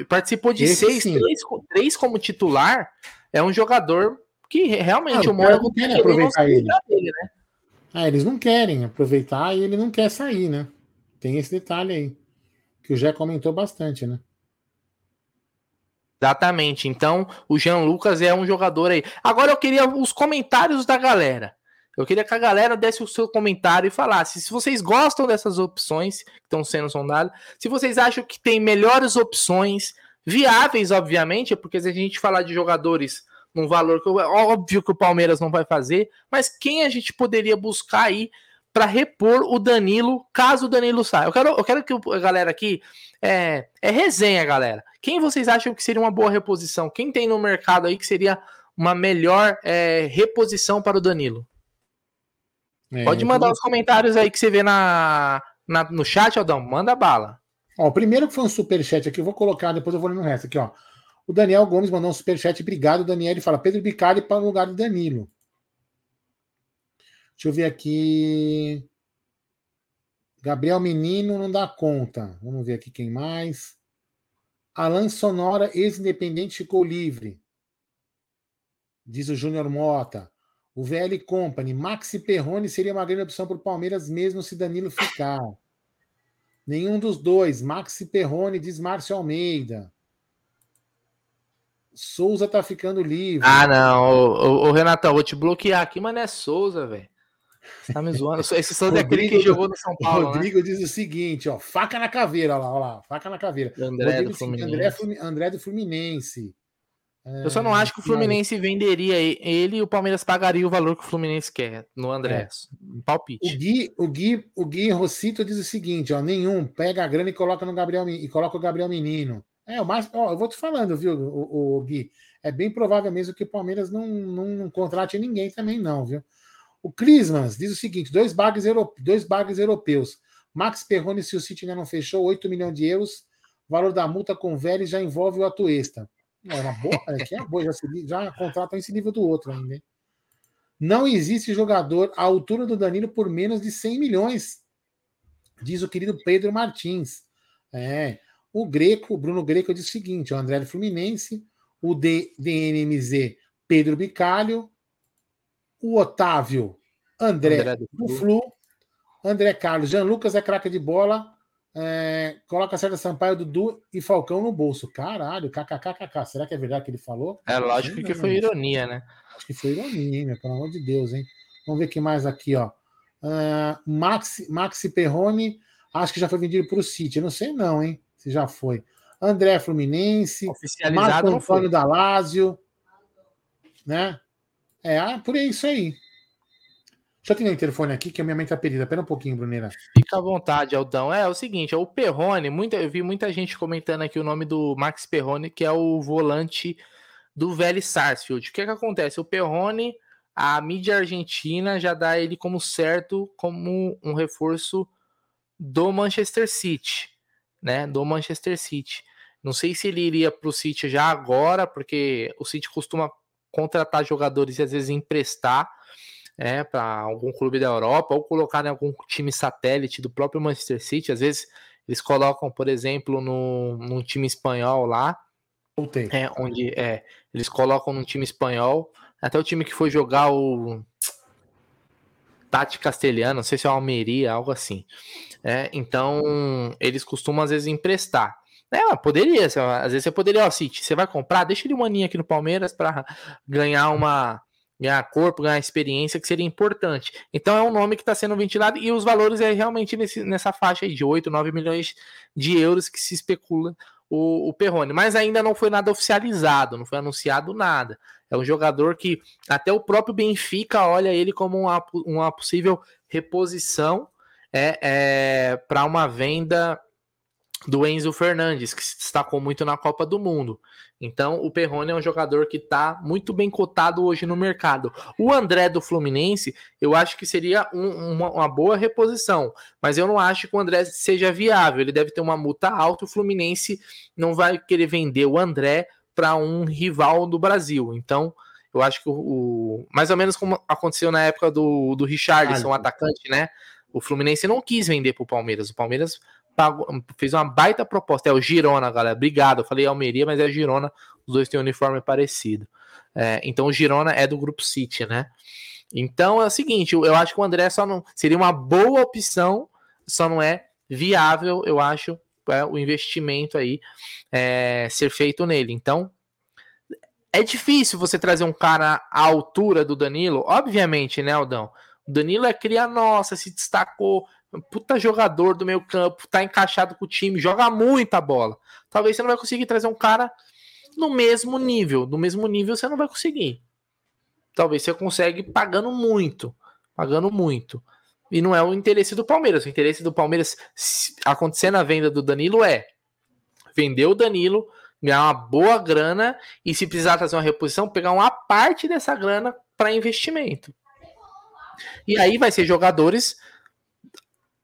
Speaker 2: Participou de esse seis, três, três, como titular. É um jogador que realmente ah, o Mônaco
Speaker 1: tem que aproveitar ele. Dele, né? Ah, eles não querem aproveitar e ele não quer sair, né? Tem esse detalhe aí. Que o Jé comentou bastante, né?
Speaker 2: Exatamente. Então, o Jean Lucas é um jogador aí. Agora eu queria os comentários da galera. Eu queria que a galera desse o seu comentário e falasse se vocês gostam dessas opções que estão sendo sondadas, se vocês acham que tem melhores opções, viáveis, obviamente, porque se a gente falar de jogadores num valor que óbvio que o Palmeiras não vai fazer, mas quem a gente poderia buscar aí para repor o Danilo, caso o Danilo saia? Eu quero, eu quero que a galera aqui é, é resenha, galera. Quem vocês acham que seria uma boa reposição? Quem tem no mercado aí que seria uma melhor é, reposição para o Danilo? É, Pode mandar os comentários aí que você vê na, na, no chat, Aldão. Manda bala.
Speaker 1: Ó, o primeiro que foi um superchat aqui, eu vou colocar, depois eu vou ler no resto aqui, ó. O Daniel Gomes mandou um superchat. Obrigado, Daniel. Ele fala: Pedro Bicari para o lugar do Danilo. Deixa eu ver aqui. Gabriel Menino não dá conta. Vamos ver aqui quem mais. Alan Sonora, ex-independente, ficou livre. Diz o Júnior Mota. O VL Company. Maxi Perrone seria uma grande opção para o Palmeiras, mesmo se Danilo ficar. Nenhum dos dois. Maxi Perrone, diz Márcio Almeida. Souza tá ficando livre.
Speaker 2: Ah, não. Ô, ô, ô Renatão, vou te bloquear aqui, mas não é Souza, velho. Você tá me zoando. Esse Souza é aquele que jogou no São Paulo.
Speaker 1: Né? Rodrigo né? diz o seguinte: ó, faca na caveira, olha lá, olha lá, faca na caveira.
Speaker 2: André, do Fluminense.
Speaker 1: André, André do Fluminense.
Speaker 2: Eu só não acho que o Fluminense venderia ele e o Palmeiras pagaria o valor que o Fluminense quer no André. É. palpite.
Speaker 1: O Gui, o Gui, o Gui Rossito diz o seguinte: ó, nenhum, pega a grana e coloca no Gabriel e coloca o Gabriel Menino. É, o mais. Ó, eu vou te falando, viu, o, o, Gui? É bem provável mesmo que o Palmeiras não, não, não contrate ninguém também, não, viu? O Clismans diz o seguinte: dois bagres, dois bagres europeus. Max Perrone, se o City ainda não fechou, 8 milhões de euros valor da multa com o Vélez já envolve o Atuesta. É uma boa, é que é boa, já, se, já contrata esse nível do outro ainda. Hein? Não existe jogador à altura do Danilo por menos de 100 milhões, diz o querido Pedro Martins. É, o Greco, o Bruno Greco diz o seguinte: o André Fluminense, o D, DNMZ Pedro Bicalho, o Otávio André, André do, Flu, André Carlos, Jean Lucas é craque de bola, é, coloca Sérgio Sampaio, Dudu e Falcão no bolso. Caralho, kkkk. Será que é verdade que ele falou?
Speaker 2: É lógico que foi ironia, né?
Speaker 1: Acho que foi ironia, hein, meu, pelo amor de Deus, hein? Vamos ver o que mais aqui, ó. Uh, Maxi, Maxi Perrone, acho que já foi vendido para o City. Eu não sei, não, hein? Se já foi. André Fluminense, Marco Antônio da Lazio, né? É, ah, por isso aí. Deixa eu atender o telefone aqui, que a minha mãe tá perdida. Pera um pouquinho, Brunera.
Speaker 2: Fica à vontade, Aldão. É, é o seguinte, é o Perrone, muita, eu vi muita gente comentando aqui o nome do Max Perrone, que é o volante do Vélez Sarsfield. O que é que acontece? O Perrone, a mídia argentina já dá ele como certo, como um reforço do Manchester City, né? Do Manchester City. Não sei se ele iria para o City já agora, porque o City costuma contratar jogadores e às vezes emprestar é, para algum clube da Europa ou colocar em algum time satélite do próprio Manchester City. Às vezes eles colocam, por exemplo, no, num time espanhol lá, é, onde é, eles colocam num time espanhol, até o time que foi jogar o Tati Castelhano, não sei se é o Almeria, algo assim. É, então, eles costumam às vezes emprestar. É, poderia, às vezes você poderia, ó, City, você vai comprar, deixa ele um aninho aqui no Palmeiras para ganhar uma ganhar corpo, ganhar experiência, que seria importante. Então é um nome que está sendo ventilado e os valores é realmente nesse, nessa faixa de 8, 9 milhões de euros que se especula o, o Perrone. Mas ainda não foi nada oficializado, não foi anunciado nada. É um jogador que até o próprio Benfica olha ele como uma, uma possível reposição é, é para uma venda do Enzo Fernandes, que se destacou muito na Copa do Mundo. Então, o Perrone é um jogador que está muito bem cotado hoje no mercado. O André do Fluminense, eu acho que seria um, uma, uma, boa reposição, mas eu não acho que o André seja viável. Ele deve ter uma multa alta. O Fluminense não vai querer vender o André para um rival do Brasil. Então, eu acho que o, o, mais ou menos como aconteceu na época do, do Richardson, ah, atacante, né? O Fluminense não quis vender para o Palmeiras. O Palmeiras pagou, fez uma baita proposta. É o Girona, galera. Obrigado. Eu falei Almeria, mas é Girona. Os dois têm um uniforme parecido. É, então o Girona é do grupo City, né? Então é o seguinte, eu, eu acho que o André só não seria uma boa opção, só não é viável, eu acho, é, o investimento aí é, ser feito nele. Então é difícil você trazer um cara à altura do Danilo, obviamente, né, Aldão? Danilo é cria nossa, se destacou, puta jogador do meio campo, tá encaixado com o time, joga muita bola. Talvez você não vai conseguir trazer um cara no mesmo nível. No mesmo nível você não vai conseguir. Talvez você consegue pagando muito. Pagando muito. E não é o interesse do Palmeiras. O interesse do Palmeiras, acontecendo a venda do Danilo, é vender o Danilo, ganhar uma boa grana e, se precisar trazer uma reposição, pegar uma parte dessa grana para investimento. E aí vai ser jogadores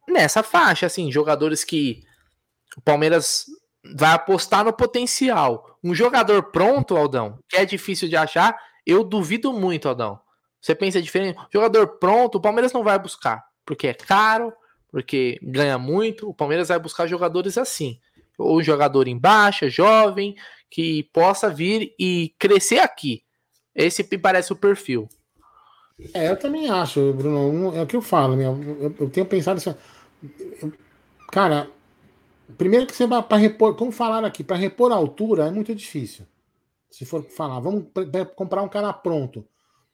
Speaker 2: nessa faixa, assim, jogadores que o Palmeiras vai apostar no potencial. Um jogador pronto, Aldão, que é difícil de achar, eu duvido muito, Aldão. Você pensa diferente? Jogador pronto, o Palmeiras não vai buscar, porque é caro, porque ganha muito. O Palmeiras vai buscar jogadores assim. Ou jogador em baixa, jovem, que possa vir e crescer aqui. Esse me parece o perfil.
Speaker 1: É, eu também acho, Bruno. É o que eu falo, né? eu, eu tenho pensado assim. Cara, primeiro que você vai para repor, como falaram aqui, para repor a altura é muito difícil. Se for falar, vamos comprar um cara pronto.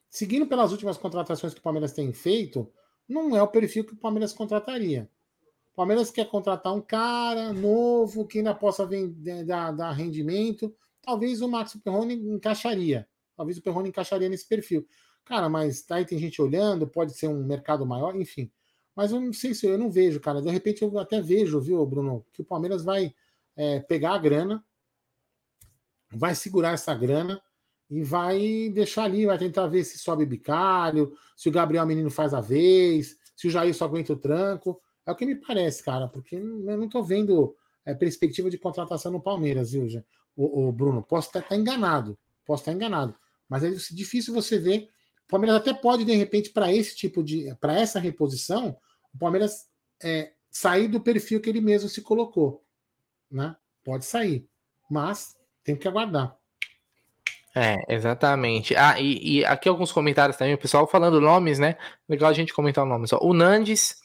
Speaker 1: Seguindo pelas últimas contratações que o Palmeiras tem feito, não é o perfil que o Palmeiras contrataria. O Palmeiras quer contratar um cara novo que ainda possa vender, dar, dar rendimento. Talvez o Max Perrone encaixaria. Talvez o Perrone encaixaria nesse perfil. Cara, mas aí tem gente olhando, pode ser um mercado maior, enfim. Mas eu não sei se eu não vejo, cara. De repente eu até vejo, viu, Bruno, que o Palmeiras vai é, pegar a grana, vai segurar essa grana e vai deixar ali, vai tentar ver se sobe bicalho, se o Gabriel Menino faz a vez, se o Jair só aguenta o tranco. É o que me parece, cara, porque eu não tô vendo é, perspectiva de contratação no Palmeiras, viu, o, o Bruno? Posso estar tá enganado, posso estar enganado, mas é difícil você ver. Palmeiras até pode, de repente, para esse tipo de. para essa reposição, o Palmeiras é, sair do perfil que ele mesmo se colocou. Né? Pode sair. Mas tem que aguardar.
Speaker 2: É, exatamente. Ah, e, e, aqui alguns comentários também, o pessoal falando nomes, né? Legal a gente comentar nomes. Ó. O Nandes,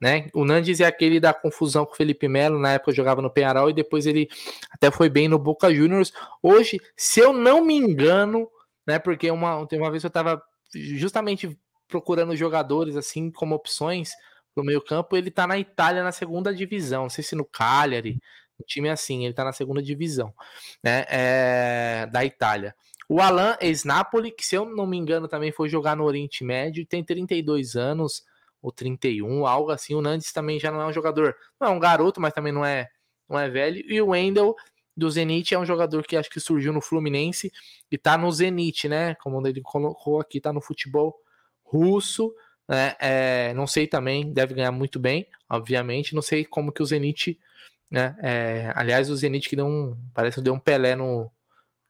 Speaker 2: né? O Nandes é aquele da confusão com o Felipe Melo, na época jogava no Penharol e depois ele até foi bem no Boca Juniors. Hoje, se eu não me engano, né? Porque uma, uma vez eu estava justamente procurando jogadores assim como opções no meio campo, ele tá na Itália na segunda divisão, não sei se no Cagliari, o time assim, ele tá na segunda divisão, né, é, da Itália. O Alan ex-Napoli, que se eu não me engano também foi jogar no Oriente Médio, tem 32 anos, ou 31, algo assim. O Nandes também já não é um jogador, não é um garoto, mas também não é, não é velho. E o Wendel do Zenit é um jogador que acho que surgiu no Fluminense e tá no Zenit, né? Como ele colocou aqui, tá no futebol russo. Né? É, não sei também, deve ganhar muito bem, obviamente. Não sei como que o Zenit, né? É, aliás, o Zenit que deu um, parece que deu um Pelé no,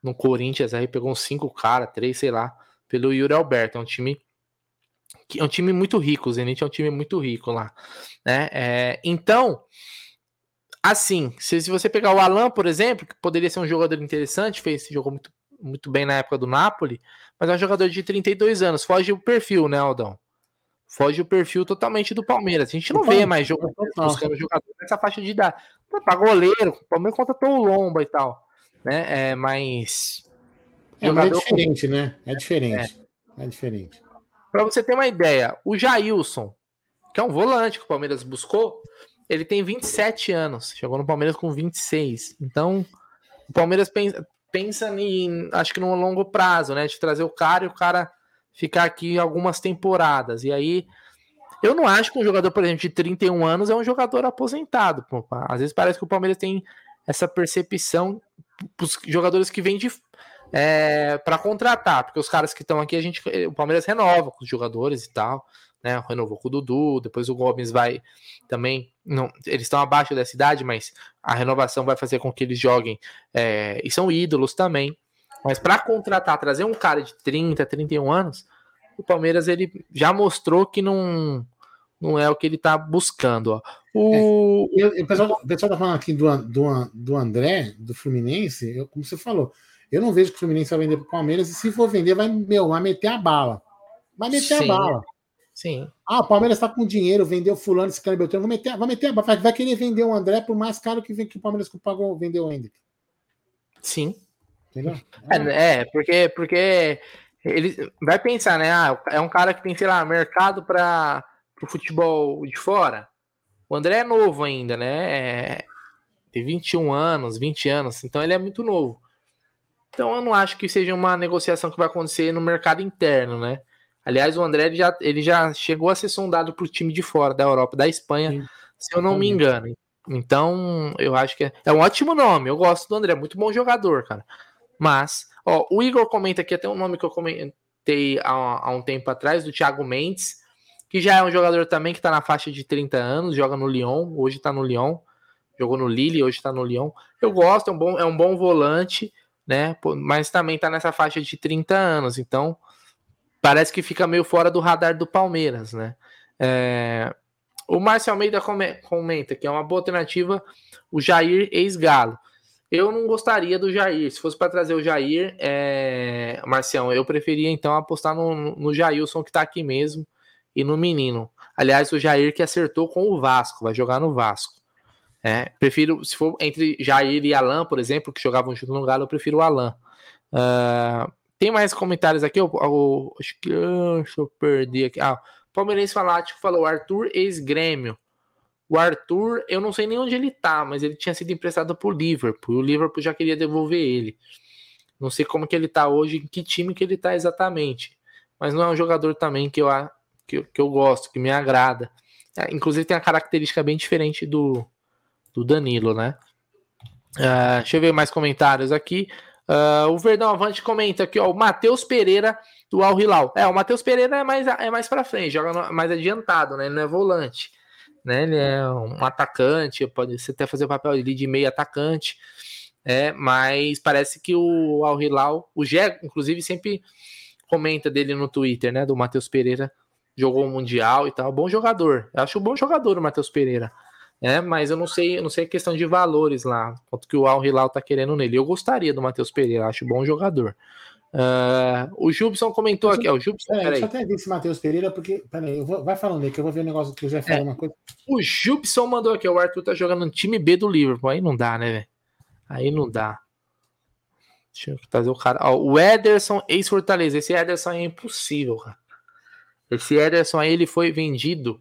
Speaker 2: no Corinthians, aí pegou uns cinco caras, três, sei lá, pelo Yuri Alberto. É um time que é um time muito rico. O Zenit é um time muito rico lá, né? É, então, assim, se, se você pegar o Alan, por exemplo, que poderia ser um jogador interessante, fez jogou muito, muito bem na época do Napoli, mas é um jogador de 32 anos, foge o perfil, né, Aldão? foge o perfil totalmente do Palmeiras. A gente não vê mais jogo, buscando jogador nessa faixa de idade. Pra goleiro, o Palmeiras contratou o Lomba e tal. Né? É, mas.
Speaker 1: É, mas é diferente, com... né? É diferente. É, é diferente.
Speaker 2: Para você ter uma ideia, o Jailson, que é um volante que o Palmeiras buscou, ele tem 27 anos. Chegou no Palmeiras com 26. Então, o Palmeiras pensa, pensa em, acho que no longo prazo, né? De trazer o cara e o cara ficar aqui algumas temporadas. E aí, eu não acho que um jogador, por exemplo, de 31 anos é um jogador aposentado. Pô. Às vezes parece que o Palmeiras tem essa percepção os jogadores que vêm de é, para contratar, porque os caras que estão aqui, a gente, o Palmeiras renova com os jogadores e tal, né? Renovou com o Dudu, depois o Gomes vai também. Não, eles estão abaixo da cidade, mas a renovação vai fazer com que eles joguem é, e são ídolos também. Mas para contratar, trazer um cara de 30, 31 anos, o Palmeiras ele já mostrou que não, não é o que ele está buscando. Ó. O...
Speaker 1: É, pessoal, o pessoal tá falando aqui do, do, do André, do Fluminense, eu, como você falou, eu não vejo que o Fluminense vai vender para o Palmeiras, e se for vender, vai, meu, vai meter a bala. Vai meter Sim. a bala.
Speaker 2: Sim.
Speaker 1: Ah, o Palmeiras está com dinheiro, vendeu fulano, esse cara Beltrano, vai meter, vai meter. Vai querer vender o André por mais caro que, que o Palmeiras pagou, vendeu o Hendrick.
Speaker 2: Sim. É, é, porque, porque ele vai pensar, né? Ah, é um cara que tem, sei lá, mercado para o futebol de fora. O André é novo ainda, né? É, tem 21 anos, 20 anos, então ele é muito novo. Então eu não acho que seja uma negociação que vai acontecer no mercado interno, né? Aliás, o André ele já, ele já chegou a ser sondado para o time de fora da Europa, da Espanha, Sim. se eu não me engano. Então, eu acho que é, é um ótimo nome. Eu gosto do André, muito bom jogador, cara. Mas, ó, o Igor comenta aqui até um nome que eu comentei há, há um tempo atrás, do Thiago Mendes, que já é um jogador também que tá na faixa de 30 anos, joga no Lyon, hoje tá no Lyon, jogou no Lille, hoje tá no Lyon. Eu gosto, é um bom, é um bom volante, né? Mas também tá nessa faixa de 30 anos, então parece que fica meio fora do radar do Palmeiras, né? É... O Márcio Almeida comenta que é uma boa alternativa o Jair ex-Galo. Eu não gostaria do Jair. Se fosse para trazer o Jair, é... Marcião, eu preferia então apostar no, no Jailson que tá aqui mesmo e no menino. Aliás, o Jair que acertou com o Vasco, vai jogar no Vasco. É, prefiro, se for entre Jair e Alan, por exemplo, que jogavam junto no Galo, eu prefiro o Alan. Uh, tem mais comentários aqui? Eu, eu, acho que. Deixa eu perder aqui. Ah, Palmeirense Falático falou: Arthur ex-grêmio. O Arthur, eu não sei nem onde ele tá, mas ele tinha sido emprestado pro Liverpool. E o Liverpool já queria devolver ele. Não sei como que ele tá hoje, em que time que ele tá exatamente. Mas não é um jogador também que eu, que, que eu gosto, que me agrada. É, inclusive tem a característica bem diferente do, do Danilo, né? Uh, deixa eu ver mais comentários aqui. Uh, o Verdão Avante comenta aqui, ó, o Matheus Pereira do Al Hilal. É, o Matheus Pereira é mais, é mais para frente, joga mais adiantado, né? Ele não é volante. né? Ele é um atacante, pode até fazer o papel de meio atacante, é, mas parece que o Al Hilal, o Gé, inclusive, sempre comenta dele no Twitter, né? Do Matheus Pereira, jogou o Mundial e tal. Bom jogador. Eu acho um bom jogador o Matheus Pereira. É, mas eu não sei, eu não sei a questão de valores lá, quanto que o Al Hilal tá querendo nele. Eu gostaria do Matheus Pereira, acho bom jogador. Uh, o Jubson comentou aqui, ó, o Jubson,
Speaker 1: peraí, deixa eu até ver esse Matheus Pereira, porque, peraí, vou, vai falando aí, que eu vou ver o um negócio que eu já falei é, uma coisa.
Speaker 2: O Jubson mandou aqui, o Arthur tá jogando no time B do Liverpool, aí não dá, né, velho? Aí não dá. Deixa eu trazer o cara. Ó, o Ederson, ex-Fortaleza. Esse Ederson é impossível, cara. Esse Ederson aí, ele foi vendido.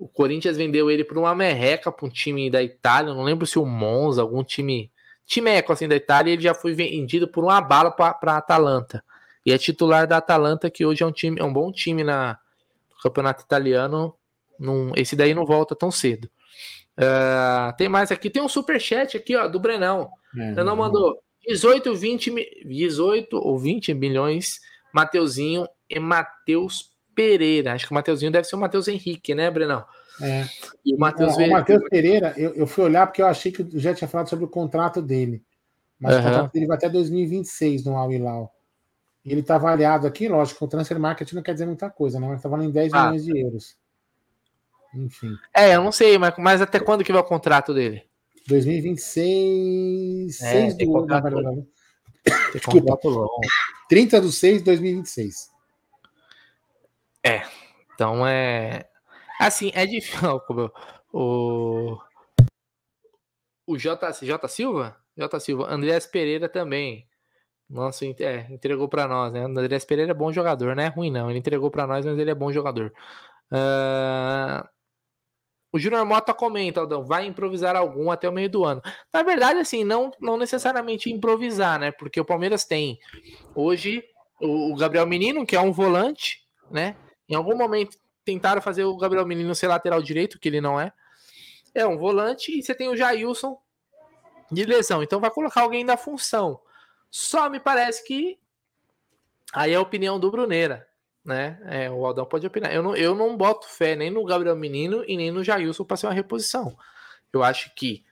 Speaker 2: O Corinthians vendeu ele por uma merreca para um time da Itália. Não lembro se o Monza, algum time timeco assim da Itália, ele já foi vendido por uma bala para a Atalanta. E é titular da Atalanta, que hoje é um time, é um bom time na no campeonato italiano. Num, esse daí não volta tão cedo. Uh, tem mais aqui, tem um super chat aqui, ó, do Brenão. É, Brenão mandou 18, 20, 18 ou 20 milhões, Mateuzinho e Matheus Pereira. Acho que o Mateuzinho deve ser o Matheus Henrique, né, Brenão?
Speaker 1: É. E o Matheus é, Matheus Pereira, eu, eu, fui olhar porque eu achei que já tinha falado sobre o contrato dele. Mas uhum. o contrato dele vai até 2026 no Al Hilal. Ele está avaliado aqui, lógico, o transfer market não quer dizer muita coisa, né? Mas está valendo 10 ah. milhões de euros. Enfim.
Speaker 2: É, eu não sei, mas, mas até quando que vai o contrato dele?
Speaker 1: 2026. É, 6 do na verdade. Desculpa. 30 de 6 de 2026.
Speaker 2: É. Então é. Assim, é difícil. O. O J, J Silva? J Silva. Andrés Pereira também. Nossa, é, entregou para nós, né? Andrés Pereira é bom jogador, não é ruim não. Ele entregou para nós, mas ele é bom jogador. Uh... O Júnior Mota comenta, Aldão, vai improvisar algum até o meio do ano. Na verdade, assim, não, não necessariamente improvisar, né? Porque o Palmeiras tem hoje o Gabriel Menino, que é um volante, né? Em algum momento tentaram fazer o Gabriel Menino ser lateral direito, que ele não é. É um volante e você tem o Jailson de lesão. Então vai colocar alguém da função. Só me parece que aí é a opinião do Bruneira, né? É, o Aldão pode opinar. Eu não, eu não boto fé nem no Gabriel Menino e nem no Jailson para ser uma reposição. Eu acho que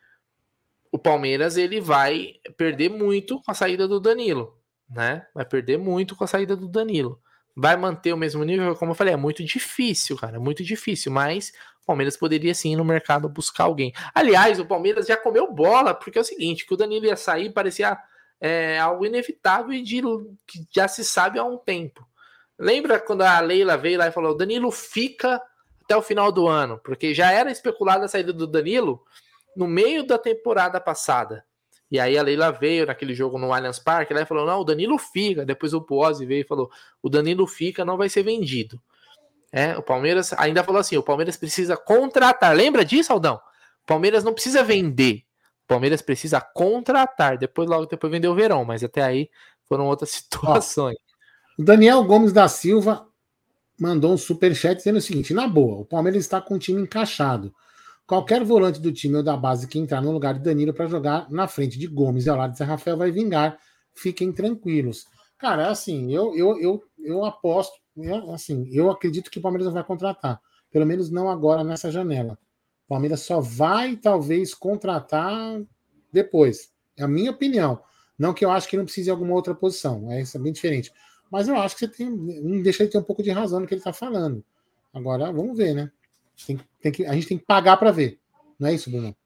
Speaker 2: o Palmeiras ele vai perder muito com a saída do Danilo, né? Vai perder muito com a saída do Danilo vai manter o mesmo nível? Como eu falei, é muito difícil, cara, é muito difícil, mas o Palmeiras poderia sim ir no mercado buscar alguém. Aliás, o Palmeiras já comeu bola, porque é o seguinte, que o Danilo ia sair parecia é, algo inevitável e de, que já se sabe há um tempo. Lembra quando a Leila veio lá e falou, Danilo fica até o final do ano, porque já era especulada a saída do Danilo no meio da temporada passada. E aí a Leila veio naquele jogo no Allianz Parque, ela falou: não, o Danilo fica. Depois o Pose veio e falou: o Danilo fica, não vai ser vendido. É, o Palmeiras ainda falou assim: o Palmeiras precisa contratar. Lembra disso, Aldão? O Palmeiras não precisa vender. O Palmeiras precisa contratar. Depois, logo depois, vendeu o verão, mas até aí foram outras situações.
Speaker 1: O Daniel Gomes da Silva mandou um super chat dizendo o seguinte: na boa, o Palmeiras está com o time encaixado. Qualquer volante do time ou da base que entrar no lugar de Danilo para jogar na frente de Gomes e ao lado de Rafael vai vingar. Fiquem tranquilos. Cara, assim, eu, eu, eu, eu aposto, assim, eu acredito que o Palmeiras não vai contratar. Pelo menos não agora nessa janela. O Palmeiras só vai, talvez, contratar depois. É a minha opinião. Não que eu acho que não precise de alguma outra posição. É, isso é bem diferente. Mas eu acho que você tem. Deixa ele ter um pouco de razão no que ele está falando. Agora, vamos ver, né? Tem, tem que, a gente tem que pagar para ver. Não é isso, Bruno?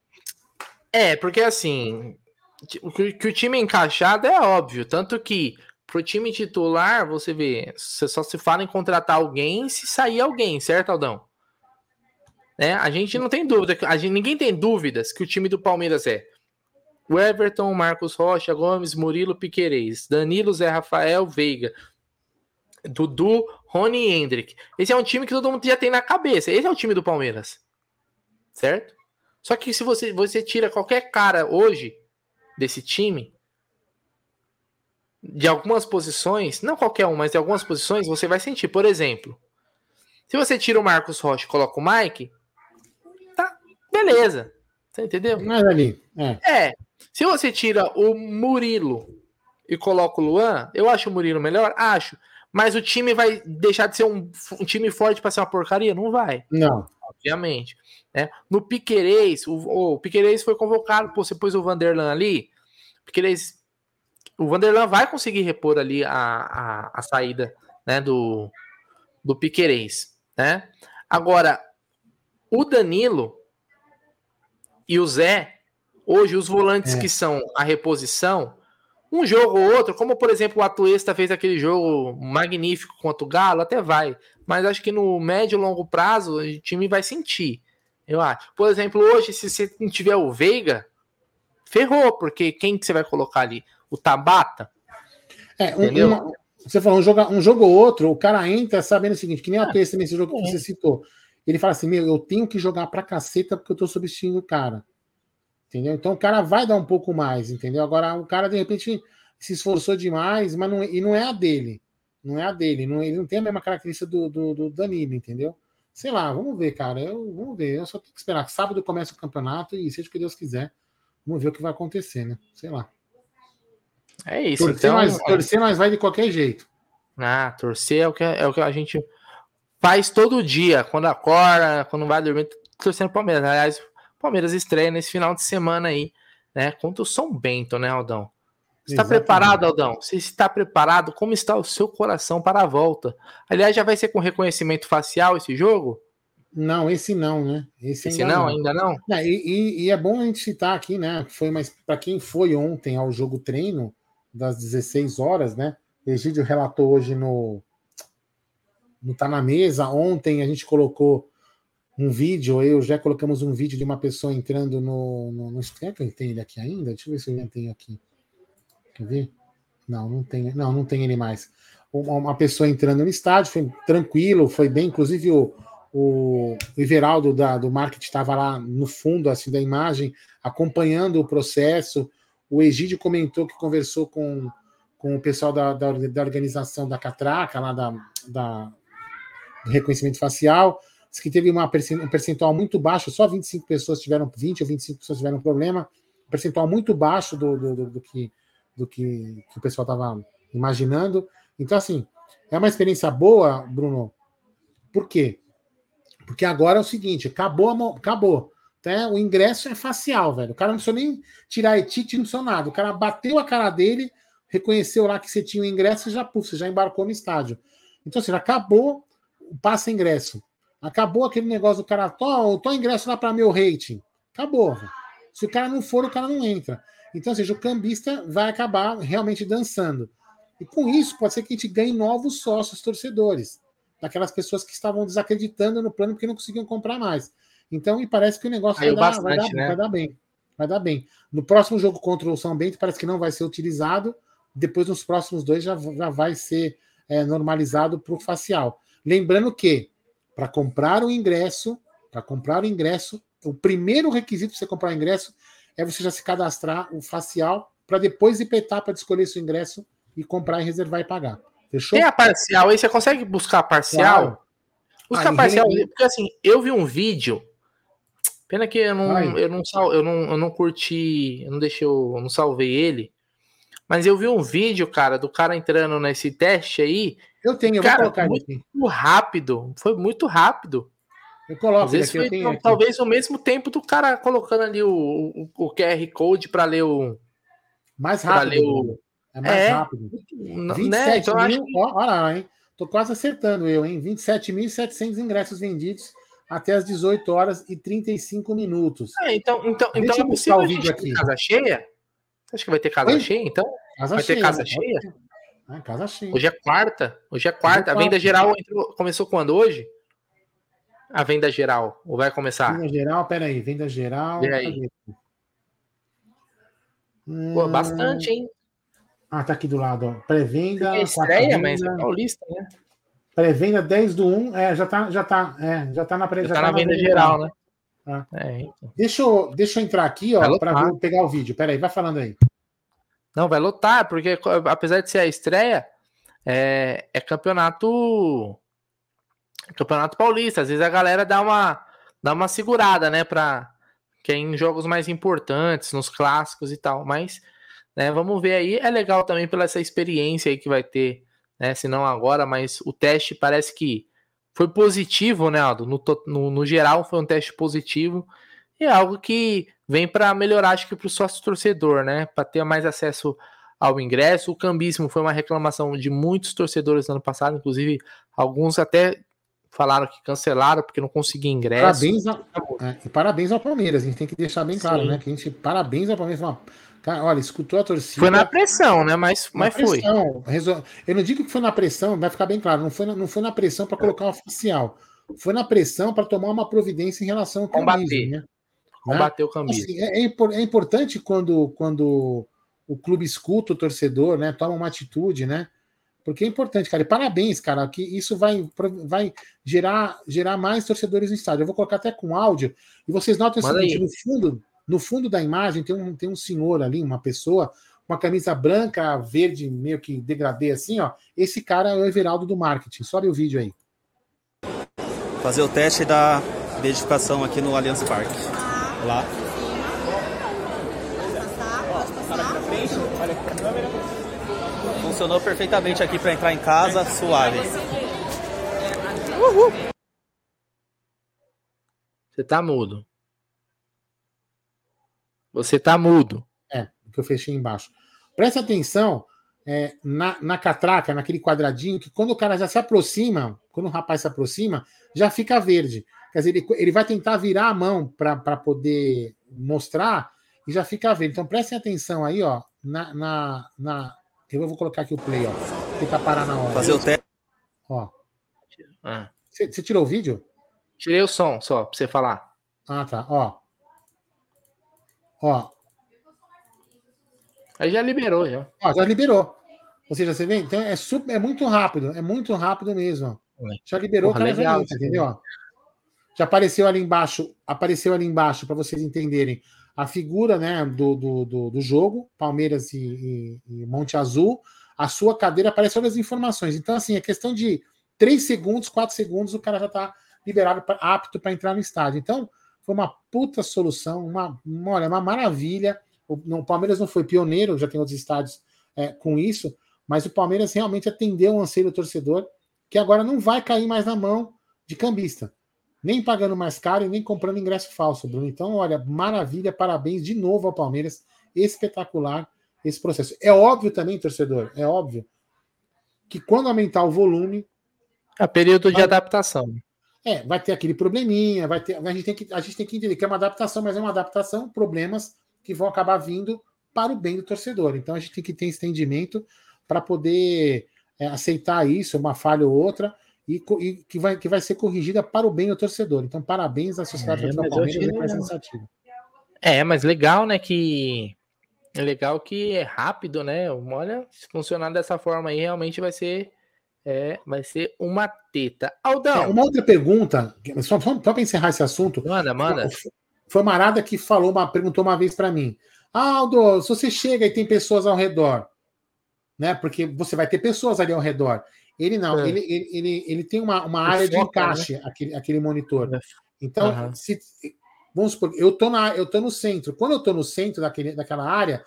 Speaker 2: É, porque assim, que, que o time encaixado é óbvio. Tanto que pro time titular, você vê, você só se fala em contratar alguém se sair alguém, certo, Aldão? Né? A gente não tem dúvida, a gente, ninguém tem dúvidas que o time do Palmeiras é o Everton, Marcos Rocha, Gomes, Murilo, Piquerez, Danilo, Zé Rafael, Veiga, Dudu, Rony e Hendrick. Esse é um time que todo mundo já tem na cabeça. Esse é o time do Palmeiras. Certo? Só que se você, você tira qualquer cara hoje desse time, de algumas posições, não qualquer um, mas de algumas posições, você vai sentir. Por exemplo, se você tira o Marcos Rocha e coloca o Mike, tá, beleza. Você entendeu?
Speaker 1: Mas ali.
Speaker 2: É. é. Se você tira o Murilo e coloca o Luan, eu acho o Murilo melhor? Acho. Mas o time vai deixar de ser um, um time forte para ser uma porcaria? Não vai.
Speaker 1: Não.
Speaker 2: Obviamente. Né? No Piquerez, o, o Piquerez foi convocado, pô, você pôs o Vanderlan ali, Piquerez, o Vanderlan vai conseguir repor ali a, a, a saída né, do, do Piquerez, né? Agora, o Danilo e o Zé, hoje os volantes é. que são a reposição, um jogo ou outro, como por exemplo o Atuesta fez aquele jogo magnífico contra o Galo, até vai. Mas acho que no médio e longo prazo o time vai sentir. Eu acho. Por exemplo, hoje, se você não tiver o Veiga, ferrou, porque quem que você vai colocar ali? O Tabata?
Speaker 1: É, um, uma, você falou um jogo, um jogo ou outro, o cara entra sabendo o seguinte, que nem o Atuesta nesse jogo que você citou. Ele fala assim: Meu, eu tenho que jogar pra caceta porque eu tô substituindo o cara. Entendeu? Então o cara vai dar um pouco mais, entendeu? Agora o cara de repente se esforçou demais, mas não, e não é a dele. Não é a dele. Não, ele não tem a mesma característica do, do, do Danilo, entendeu? Sei lá, vamos ver, cara. Eu, vamos ver. Eu só tenho que esperar. Sábado começa o campeonato e seja o que Deus quiser. Vamos ver o que vai acontecer, né? Sei lá.
Speaker 2: É isso.
Speaker 1: Torcer, então, mas, torcer, mas vai de qualquer jeito.
Speaker 2: Ah, torcer é o que, é o que a gente faz todo dia. Quando acorda, quando vai dormir, torcendo Palmeiras. Aliás, Palmeiras estreia nesse final de semana aí, né? Contra o São Bento, né, Aldão? Você está preparado, Aldão? Você está preparado? Como está o seu coração para a volta? Aliás, já vai ser com reconhecimento facial esse jogo?
Speaker 1: Não, esse não, né?
Speaker 2: Esse, esse ainda não, não, ainda não.
Speaker 1: É, e, e, é bom a gente citar aqui, né? Foi, mas para quem foi ontem ao jogo treino das 16 horas, né? Egídio relatou hoje no no Tá na Mesa. Ontem a gente colocou um vídeo, eu já colocamos um vídeo de uma pessoa entrando no. no, no será que ele aqui ainda? Deixa eu ver se eu tenho aqui. Quer ver? Não, não tem, não, não tem ele mais. Uma, uma pessoa entrando no estádio, foi tranquilo, foi bem, inclusive o, o, o da, do marketing estava lá no fundo assim da imagem, acompanhando o processo. O Egídio comentou que conversou com, com o pessoal da, da, da organização da Catraca, lá da, da reconhecimento facial que teve uma, um percentual muito baixo, só 25 pessoas tiveram, 20 ou 25 pessoas tiveram problema, um percentual muito baixo do, do, do, do que, do que, que o pessoal estava imaginando. Então, assim, é uma experiência boa, Bruno. Por quê? Porque agora é o seguinte: acabou, acabou. Né? O ingresso é facial, velho. O cara não precisa nem tirar etite, não precisa nada. O cara bateu a cara dele, reconheceu lá que você tinha o ingresso e já, puf, você já embarcou no estádio. Então, assim, acabou o passa ingresso. Acabou aquele negócio do cara, tô, tô ingresso lá para meu rating. Acabou. Se o cara não for, o cara não entra. Então, ou seja, o cambista vai acabar realmente dançando. E com isso, pode ser que a gente ganhe novos sócios torcedores. Daquelas pessoas que estavam desacreditando no plano porque não conseguiam comprar mais. Então, me parece que o negócio vai dar, bastante, vai, dar, né? vai dar bem. Vai dar bem. No próximo jogo contra o São Bento, parece que não vai ser utilizado. Depois, nos próximos dois, já, já vai ser é, normalizado para o facial. Lembrando que para comprar o ingresso, para comprar o ingresso, o primeiro requisito para você comprar o ingresso é você já se cadastrar o facial para depois ir para etapa de escolher seu ingresso e comprar e reservar e pagar. Fechou?
Speaker 2: Tem a parcial aí, você consegue buscar parcial? Claro. Buscar aí, parcial, porque assim, eu vi um vídeo. Pena que eu não, eu não, eu não, eu não curti, eu não deixei, eu não salvei ele. Mas eu vi um vídeo, cara, do cara entrando nesse teste aí
Speaker 1: eu tenho, eu
Speaker 2: Cara, vou colocar muito aqui. rápido. Foi muito rápido.
Speaker 1: Eu coloco
Speaker 2: Às vezes foi, então, talvez o mesmo tempo do cara colocando ali o, o, o QR Code para ler o.
Speaker 1: Mais rápido. O... É mais é, rápido. 27 né? então, mil, que... ó, olha lá, hein? Tô quase acertando eu, hein? 27.700 ingressos vendidos até as 18 horas e 35 minutos.
Speaker 2: É, então, então, Deixa então
Speaker 1: eu buscar o vídeo aqui.
Speaker 2: Casa cheia? Você acha que vai ter casa Oi? cheia, então? Casa vai cheia, ter casa né? cheia?
Speaker 1: Ah, casa cheia.
Speaker 2: Hoje é quarta. Hoje é quarta. É a venda geral entrou, começou quando? Hoje? A venda geral. Ou vai começar?
Speaker 1: Venda geral, peraí. Venda geral.
Speaker 2: Peraí. Pô, bastante, hein?
Speaker 1: Ah, tá aqui do lado, Pré-venda.
Speaker 2: É estreia, mas é paulista, né?
Speaker 1: Pré-venda 10 do 1. É, já tá, já tá, é, já tá na,
Speaker 2: já já tá tá na, na venda, venda geral, né?
Speaker 1: Ah. É, então. deixa, eu, deixa eu entrar aqui, ó, para pegar o vídeo. Peraí, vai falando aí.
Speaker 2: Não, vai lotar, porque apesar de ser a estreia, é, é campeonato. Campeonato paulista. Às vezes a galera dá uma, dá uma segurada, né? Pra, que é jogos mais importantes, nos clássicos e tal. Mas, né, vamos ver aí. É legal também pela essa experiência aí que vai ter, né? Se não agora, mas o teste parece que foi positivo, né, Aldo? No, no, no geral, foi um teste positivo. E é algo que vem para melhorar, acho que para o sócio torcedor, né? Para ter mais acesso ao ingresso. O cambismo foi uma reclamação de muitos torcedores no ano passado, inclusive alguns até falaram que cancelaram porque não conseguiam ingresso.
Speaker 1: Parabéns, a, é, parabéns ao Palmeiras, a gente tem que deixar bem claro, Sim. né? Que a gente, parabéns ao Palmeiras. Uma, cara, olha, escutou a torcida.
Speaker 2: Foi na pressão, né? Mas, mas pressão,
Speaker 1: foi. Eu não digo que foi na pressão, vai ficar bem claro, não foi na, não foi na pressão para colocar um oficial. Foi na pressão para tomar uma providência em relação ao
Speaker 2: Combater. né? Combater o cambismo.
Speaker 1: Assim, é, é, é importante quando, quando o clube escuta o torcedor, né? Toma uma atitude, né? Porque é importante, cara. E parabéns, cara, que isso vai, vai gerar, gerar mais torcedores no estádio. Eu vou colocar até com áudio. E vocês notam o seguinte: no fundo, no fundo da imagem tem um, tem um senhor ali, uma pessoa, com uma camisa branca, verde, meio que degradê assim, ó. Esse cara é o Everaldo do marketing. Sobe o vídeo aí.
Speaker 4: Fazer o teste da verificação aqui no Allianz Parque. Lá. Funcionou perfeitamente aqui para entrar em casa, suave. Uhul.
Speaker 2: Você tá mudo. Você tá mudo.
Speaker 1: É, que eu fechei embaixo. Presta atenção é, na, na catraca, naquele quadradinho, que quando o cara já se aproxima, quando o rapaz se aproxima, já fica verde. Quer dizer, ele, ele vai tentar virar a mão para poder mostrar e já fica verde. Então prestem atenção aí, ó, na, na, na... Eu vou colocar aqui o play, ó. Tentar parar na hora.
Speaker 4: Fazer o teste.
Speaker 1: Ó. Ah. Você, você tirou o vídeo?
Speaker 2: Tirei o som só, pra você falar.
Speaker 1: Ah, tá. Ó. Ó.
Speaker 2: Aí já liberou, já.
Speaker 1: Ó, já liberou. Ou seja, você vê? Então é, super, é muito rápido. É muito rápido mesmo. Já liberou Porra, legal, já, entendeu? Já apareceu ali embaixo. Apareceu ali embaixo para vocês entenderem a figura né, do, do, do, do jogo, Palmeiras e, e, e, Monte Azul, a sua cadeira aparece todas as informações. Então, assim, é questão de 3 segundos, 4 segundos, o cara já está liberado, pra, apto para entrar no estádio. Então, foi uma puta solução, uma, uma, olha, uma maravilha. O, o Palmeiras não foi pioneiro, já tem outros estádios é, com isso, mas o Palmeiras realmente atendeu o anseio do torcedor, que agora não vai cair mais na mão de cambista nem pagando mais caro e nem comprando ingresso falso, Bruno. Então, olha, maravilha, parabéns de novo ao Palmeiras. Espetacular esse processo. É óbvio também, torcedor, é óbvio que quando aumentar o volume.
Speaker 2: É período vai, de adaptação.
Speaker 1: É, vai ter aquele probleminha, vai ter. A gente, tem que, a gente tem que entender que é uma adaptação, mas é uma adaptação, problemas que vão acabar vindo para o bem do torcedor. Então a gente tem que ter entendimento para poder é, aceitar isso, uma falha ou outra, e, e, que, vai, que vai ser corrigida para o bem do torcedor. Então, parabéns à Sociedade é, Palmeiras essa iniciativa.
Speaker 2: É, mas legal, né? Que é legal que é rápido, né? Olha, se funcionar dessa forma aí, realmente vai ser é, vai ser uma teta. Aldão. É,
Speaker 1: uma outra pergunta, só, só, só para encerrar esse assunto.
Speaker 2: Manda, manda.
Speaker 1: Foi uma Marada que falou, uma, perguntou uma vez para mim: ah, Aldo, se você chega e tem pessoas ao redor, né? Porque você vai ter pessoas ali ao redor. Ele não, é. ele, ele, ele, ele, tem uma, uma área foca, de encaixe, né? aquele, aquele monitor. É. Então, uhum. se, vamos supor, eu tô, na, eu tô no centro. Quando eu tô no centro daquele, daquela área,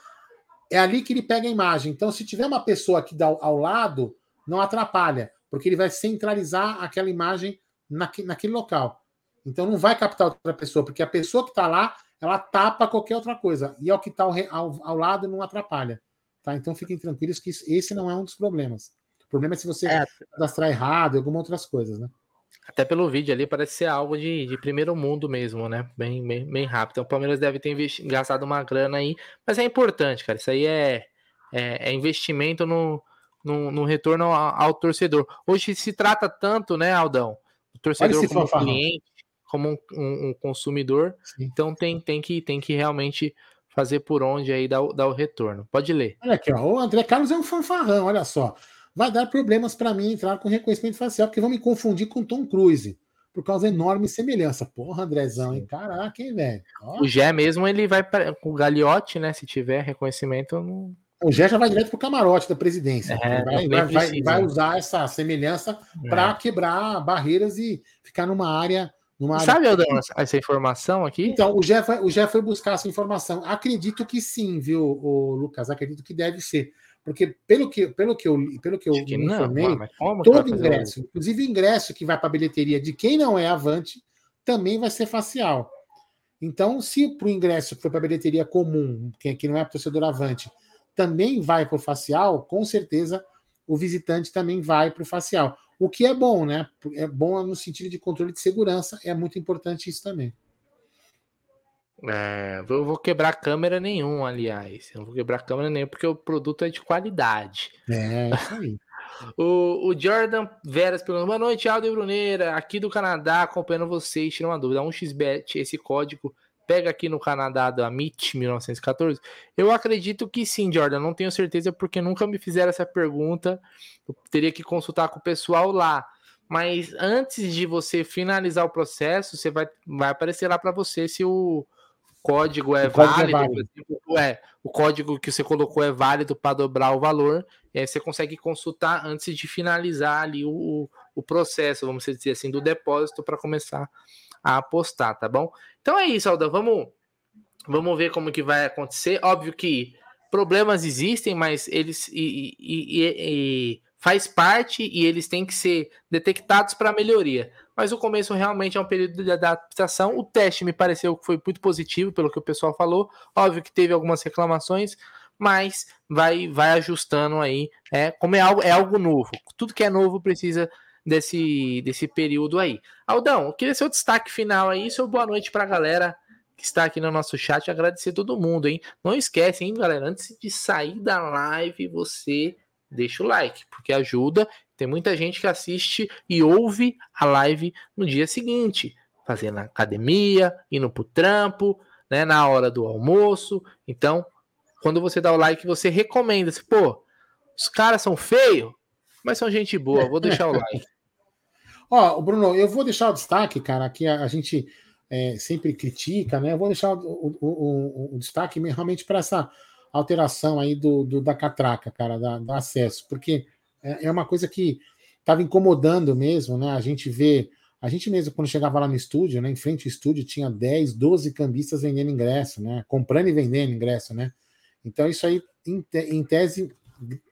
Speaker 1: é ali que ele pega a imagem. Então, se tiver uma pessoa aqui ao, ao lado, não atrapalha, porque ele vai centralizar aquela imagem naque, naquele local. Então, não vai captar outra pessoa, porque a pessoa que está lá, ela tapa qualquer outra coisa. E ao que está ao, ao, ao, lado, não atrapalha. Tá? Então, fiquem tranquilos que esse não é um dos problemas. O problema é se você é. cadastrar errado, algumas outras coisas, né?
Speaker 2: Até pelo vídeo ali parece ser algo de, de primeiro mundo mesmo, né? Bem, bem, bem rápido. Então o Palmeiras deve ter gastado uma grana aí, mas é importante, cara. Isso aí é, é, é investimento no, no, no retorno ao, ao, torcedor. Hoje se trata tanto, né, Aldão? O torcedor como um cliente, como um, um, um consumidor. Sim. Então tem, tem, que, tem que realmente fazer por onde aí dar, dar o retorno. Pode ler.
Speaker 1: Olha aqui, ó. O André Carlos é um fanfarrão, olha só vai dar problemas para mim entrar com reconhecimento facial, porque vão me confundir com Tom Cruise, por causa da enorme semelhança. Porra, Andrezão, hein? Caraca, hein, velho?
Speaker 2: O Gé mesmo, ele vai pra, com o Galiote, né? Se tiver reconhecimento, não...
Speaker 1: O Gé já vai direto pro camarote da presidência. É, vai, vai, vai, vai, usar essa semelhança é. para quebrar barreiras e ficar numa área. Numa
Speaker 2: Sabe,
Speaker 1: área...
Speaker 2: essa informação aqui?
Speaker 1: Então, o Gé, foi, o Gé foi buscar essa informação. Acredito que sim, viu, o Lucas? Acredito que deve ser Porque pelo que, pelo que eu, pelo que eu que me informei, não, todo ingresso, inclusive ingresso que vai para a bilheteria de quem não é Avante, também vai ser facial. Então, se para o ingresso que foi para a bilheteria comum, que, que não é torcedor Avante, também vai para o facial, com certeza o visitante também vai para o facial. O que é bom, né? É bom no sentido de controle de segurança, é muito importante isso também.
Speaker 2: É, eu vou quebrar câmera nenhum, aliás. Eu não vou quebrar câmera nenhum porque o produto é de qualidade.
Speaker 1: É, isso aí.
Speaker 2: o, o, Jordan Veras perguntou: Boa noite, Aldo e Bruneira. Aqui do Canadá, acompanhando vocês. Tira uma dúvida: 1xBet, esse código pega aqui no Canadá da MIT 1914? Eu acredito que sim, Jordan. Não tenho certeza porque nunca me fizeram essa pergunta. Eu teria que consultar com o pessoal lá. Mas antes de você finalizar o processo, você vai, vai aparecer lá para você se o, código é o válido, código é válido. é, o código que você colocou é válido para dobrar o valor, e aí você consegue consultar antes de finalizar ali o, o processo, vamos dizer assim, do depósito para começar a apostar, tá bom? Então é isso, Alda, vamos, vamos ver como que vai acontecer. Óbvio que problemas existem, mas eles e, e, e, e faz parte e eles têm que ser detectados para melhoria mas o começo realmente é um período de adaptação. O teste me pareceu que foi muito positivo, pelo que o pessoal falou. Óbvio que teve algumas reclamações, mas vai vai ajustando aí. É, como é algo, é algo novo. Tudo que é novo precisa desse, desse período aí. Aldão, eu queria seu destaque final aí, seu boa noite para a galera que está aqui no nosso chat. Agradecer todo mundo, hein? Não esquece, hein, galera, antes de sair da live, você deixa o like, porque ajuda tem muita gente que assiste e ouve a live no dia seguinte, fazendo academia, indo pro trampo, né, na hora do almoço. Então, quando você dá o like, você recomenda. Se, pô, os caras são feios, mas são gente boa, vou deixar o like.
Speaker 1: Ó, Bruno, eu vou deixar o destaque, cara, que a, a gente é, sempre critica, né? Eu vou deixar o, o, o, o destaque realmente para essa alteração aí do, do, da catraca, cara, da, do acesso, porque é, é uma coisa que estava incomodando mesmo, né? A gente vê, a gente mesmo, quando chegava lá no estúdio, né? Em frente ao estúdio, tinha 10, 12 cambistas vendendo ingresso, né? Comprando e vendendo ingresso, né? Então, isso aí, em, em tese,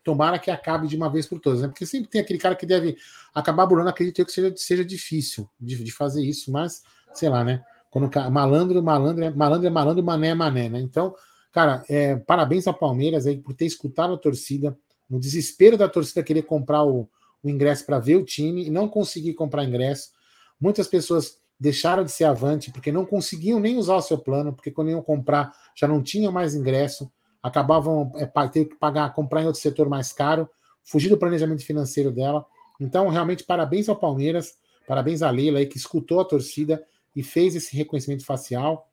Speaker 1: tomara que acabe de uma vez por todas, né? Porque sempre tem aquele cara que deve acabar burlando, acredito eu que seja, seja difícil de, de fazer isso, mas sei lá, né? Quando malandro, malandro, é, malandro é malandro, mané é mané, né? Então, cara, é, parabéns ao Palmeiras aí por ter escutado a torcida, no desespero da torcida querer comprar o, o ingresso para ver o time e não conseguir comprar ingresso. Muitas pessoas deixaram de ser avante porque não conseguiam nem usar o seu plano, porque quando iam comprar já não tinham mais ingresso, acabavam é, ter que pagar, comprar em outro setor mais caro, fugir do planejamento financeiro dela. Então, realmente, parabéns ao Palmeiras, parabéns à Leila aí, que escutou a torcida e fez esse reconhecimento facial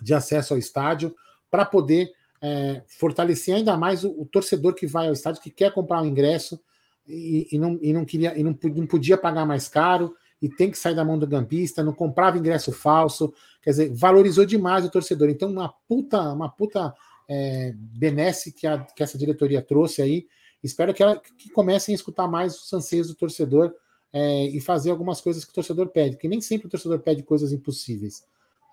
Speaker 1: de acesso ao estádio para poder é, fortalecer ainda mais o, o, torcedor que vai ao estádio, que quer comprar um ingresso e, e, não, e não queria e não, não podia pagar mais caro e tem que sair da mão do gampista, não comprava ingresso falso, quer dizer, valorizou demais o torcedor. Então, uma puta, uma puta é, benesse que, a, que essa diretoria trouxe aí. Espero que, ela, que comecem a escutar mais os anseios do torcedor é, e fazer algumas coisas que o torcedor pede, porque nem sempre o torcedor pede coisas impossíveis.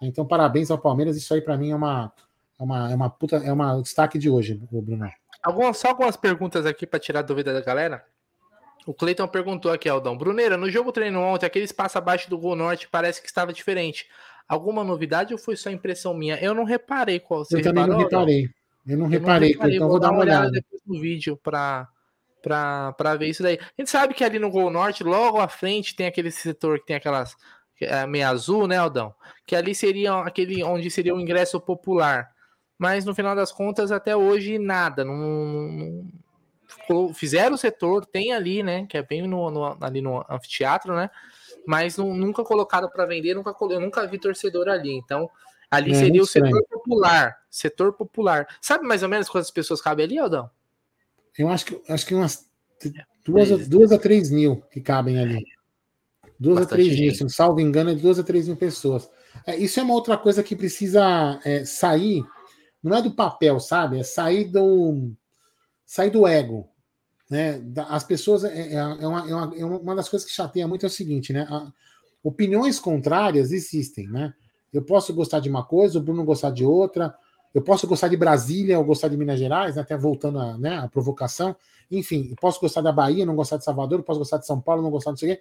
Speaker 1: Então, parabéns ao Palmeiras, isso aí para mim é uma, é uma, é uma puta, é uma destaque de hoje, Bruno.
Speaker 2: Algumas, só algumas perguntas aqui para tirar a dúvida da galera. O Cleiton perguntou aqui, Aldão. Bruneira, no jogo treino ontem, aquele espaço abaixo do gol norte parece que estava diferente. Alguma novidade ou foi só impressão minha? Eu não reparei qual
Speaker 1: você Eu também reparou, não reparei. Eu não eu reparei, não reparei então vou, vou dar uma olhada, olhada depois
Speaker 2: no vídeo para para ver isso daí. A gente sabe que ali no Gol Norte, logo à frente, tem aquele setor que tem aquelas é, meia azul, né, Aldão? Que ali seria aquele onde seria o ingresso popular mas no final das contas, até hoje, nada. Não, não fizeram o setor, tem ali, né? Que é bem no, no ali no anfiteatro, né? Mas não, nunca colocado para vender, nunca, eu nunca vi torcedor ali. Então, ali é, seria o setor popular. Setor popular. Sabe mais ou menos quantas pessoas cabem ali, Aldão?
Speaker 1: Eu acho que, acho que umas duas, é, duas a três mil que cabem ali. Duas a três mil, se salvo engano, é duas a três mil pessoas. É, isso é uma outra coisa que precisa é, sair não é do papel, sabe? É sair do sair do ego. Né? As pessoas é, é, é, uma, é, uma, é uma das coisas que chateia muito é o seguinte, né? A, opiniões contrárias existem, né? Eu posso gostar de uma coisa, o Bruno gostar de outra. eu posso gostar de Brasília ou gostar de Minas Gerais, né, até voltando a, né, a provocação. Enfim, eu posso gostar da Bahia, não gostar de Salvador, posso gostar de São Paulo, não gostar de sei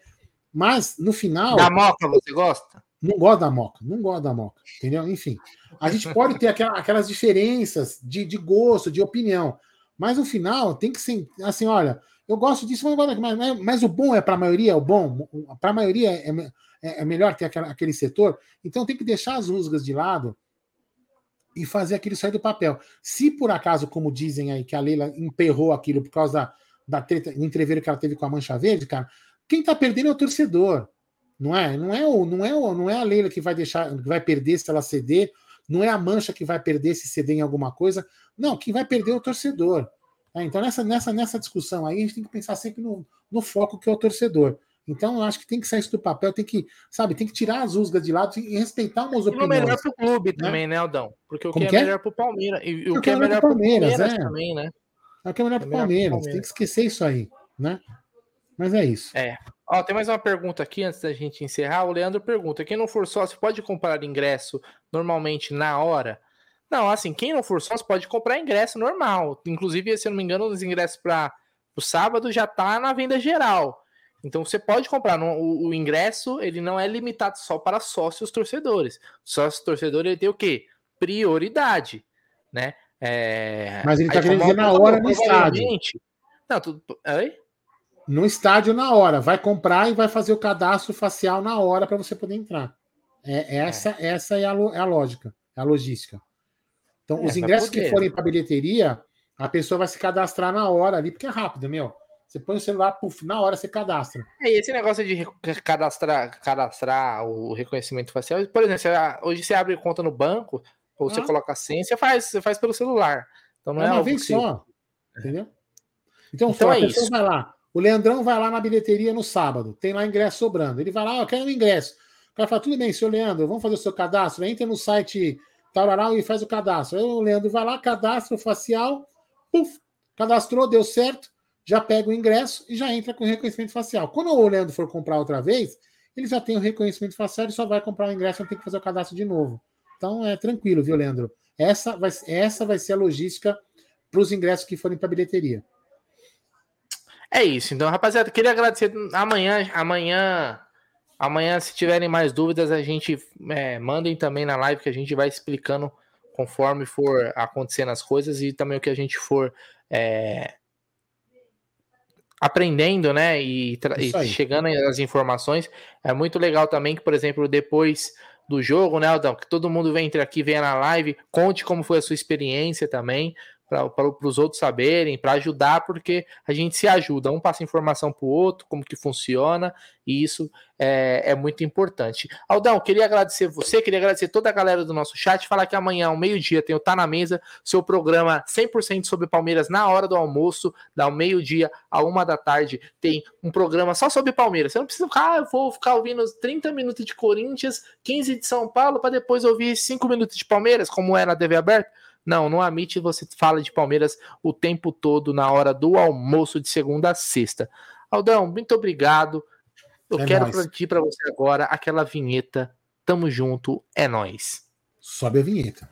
Speaker 1: Mas, no final.
Speaker 2: Da Moca, você gosta?
Speaker 1: Não gosto da Moca, não gosto da Moca, entendeu? Enfim, a gente pode ter aquela, aquelas diferenças de, de gosto, de opinião, mas no final tem que ser assim: olha, eu gosto disso, mas, mas, mas o bom é para a maioria, o bom, para a maioria é, é, é, melhor ter aquela, aquele setor, então tem que deixar as rusgas de lado e fazer aquilo sair do papel. Se por acaso, como dizem aí, que a Leila emperrou aquilo por causa da, da treta, o entreveiro que ela teve com a Mancha Verde, cara, quem tá perdendo é o torcedor. Não é? Não é, o, não é, o, não é a Leila que vai deixar, que vai perder se ela ceder, não é a Mancha que vai perder se ceder em alguma coisa. Não, quem vai perder é o torcedor. É, então, nessa, nessa, nessa discussão aí, a gente tem que pensar sempre no, no foco que é o torcedor. Então, eu acho que tem que sair isso do papel, tem que, sabe, tem que tirar as rusgas de lado e respeitar umas opiniões.
Speaker 2: E o melhor pro clube né? também, né, Aldão? Porque o que, que é, é, melhor pro Palmeiras. E o que, é, melhor pro Palmeiras, Palmeiras é. também, né?
Speaker 1: É o que é melhor pro é Palmeiras. Palmeiras. Tem que esquecer isso aí, né? Mas é isso.
Speaker 2: É. Ó, tem mais uma pergunta aqui antes da gente encerrar. O Leandro pergunta: quem não for sócio pode comprar ingresso normalmente na hora? Não, assim, quem não for sócio pode comprar ingresso normal. Inclusive, se eu não me engano, os ingressos para o sábado já tá na venda geral. Então você pode comprar. O, o, ingresso ele não é limitado só para sócios torcedores. Sócio torcedor ele tem o quê? Prioridade, né? É...
Speaker 1: Mas ele está querendo dizer na hora no estádio.
Speaker 2: Não, tudo... Oi?
Speaker 1: No estádio na hora. Vai comprar e vai fazer o cadastro facial na hora para você poder entrar. É, essa, é. essa é a, é a lógica, é a logística. Então, é, os ingressos que forem para bilheteria, a pessoa vai se cadastrar na hora ali, porque é rápido, meu. Você põe o celular, puf, na hora você cadastra.
Speaker 2: É, e esse negócio de cadastrar, cadastrar o reconhecimento facial, por exemplo, você, hoje você abre conta no banco, ou ah. você coloca a senha, você faz, você faz pelo celular. Então não é, é
Speaker 1: uma vez só. Entendeu? Então, então é a pessoa isso. vai lá. O Leandrão vai lá na bilheteria no sábado, tem lá ingresso sobrando. Ele vai lá, oh, eu quero um ingresso. O cara fala, tudo bem, senhor Leandro, vamos fazer o seu cadastro. Entra no site Tararau e faz o cadastro. Aí o Leandro vai lá, cadastro facial, puf, cadastrou, deu certo já pega o ingresso e já entra com reconhecimento facial. Quando o Leandro for comprar outra vez, ele já tem o reconhecimento facial e só vai comprar o ingresso, não tem que fazer o cadastro de novo. Então é tranquilo, viu, Leandro? Essa vai, essa vai ser a logística para os ingressos que forem para a bilheteria.
Speaker 2: É isso. Então, rapaziada, queria agradecer. Amanhã, amanhã, amanhã, se tiverem mais dúvidas, a gente é, mandem também na live que a gente vai explicando conforme for acontecendo as coisas e também o que a gente for é, aprendendo, né, e, e chegando às informações. É muito legal também que, por exemplo, depois do jogo, né, Aldão, que todo mundo vem entre aqui, venha na live, conte como foi a sua experiência também, para os outros saberem, para ajudar, porque a gente se ajuda, um passa informação para o outro, como que funciona, e isso é, é, muito importante. Aldão, queria agradecer você, queria agradecer toda a galera do nosso chat, falar que amanhã, ao meio-dia, tem o Tá Na Mesa, seu programa 100% sobre Palmeiras na hora do almoço, da meio-dia a uma da tarde, tem um programa só sobre Palmeiras. Você não precisa ficar, ah, eu vou ficar ouvindo 30 minutos de Corinthians, 15 de São Paulo, para depois ouvir 5 minutos de Palmeiras, como é na TV aberta. Não, no Amit você fala de Palmeiras o tempo todo na hora do almoço de segunda a sexta. Aldão, muito obrigado. Eu é quero pedir para você agora aquela vinheta. Tamo junto, é nós.
Speaker 1: Sobe a vinheta.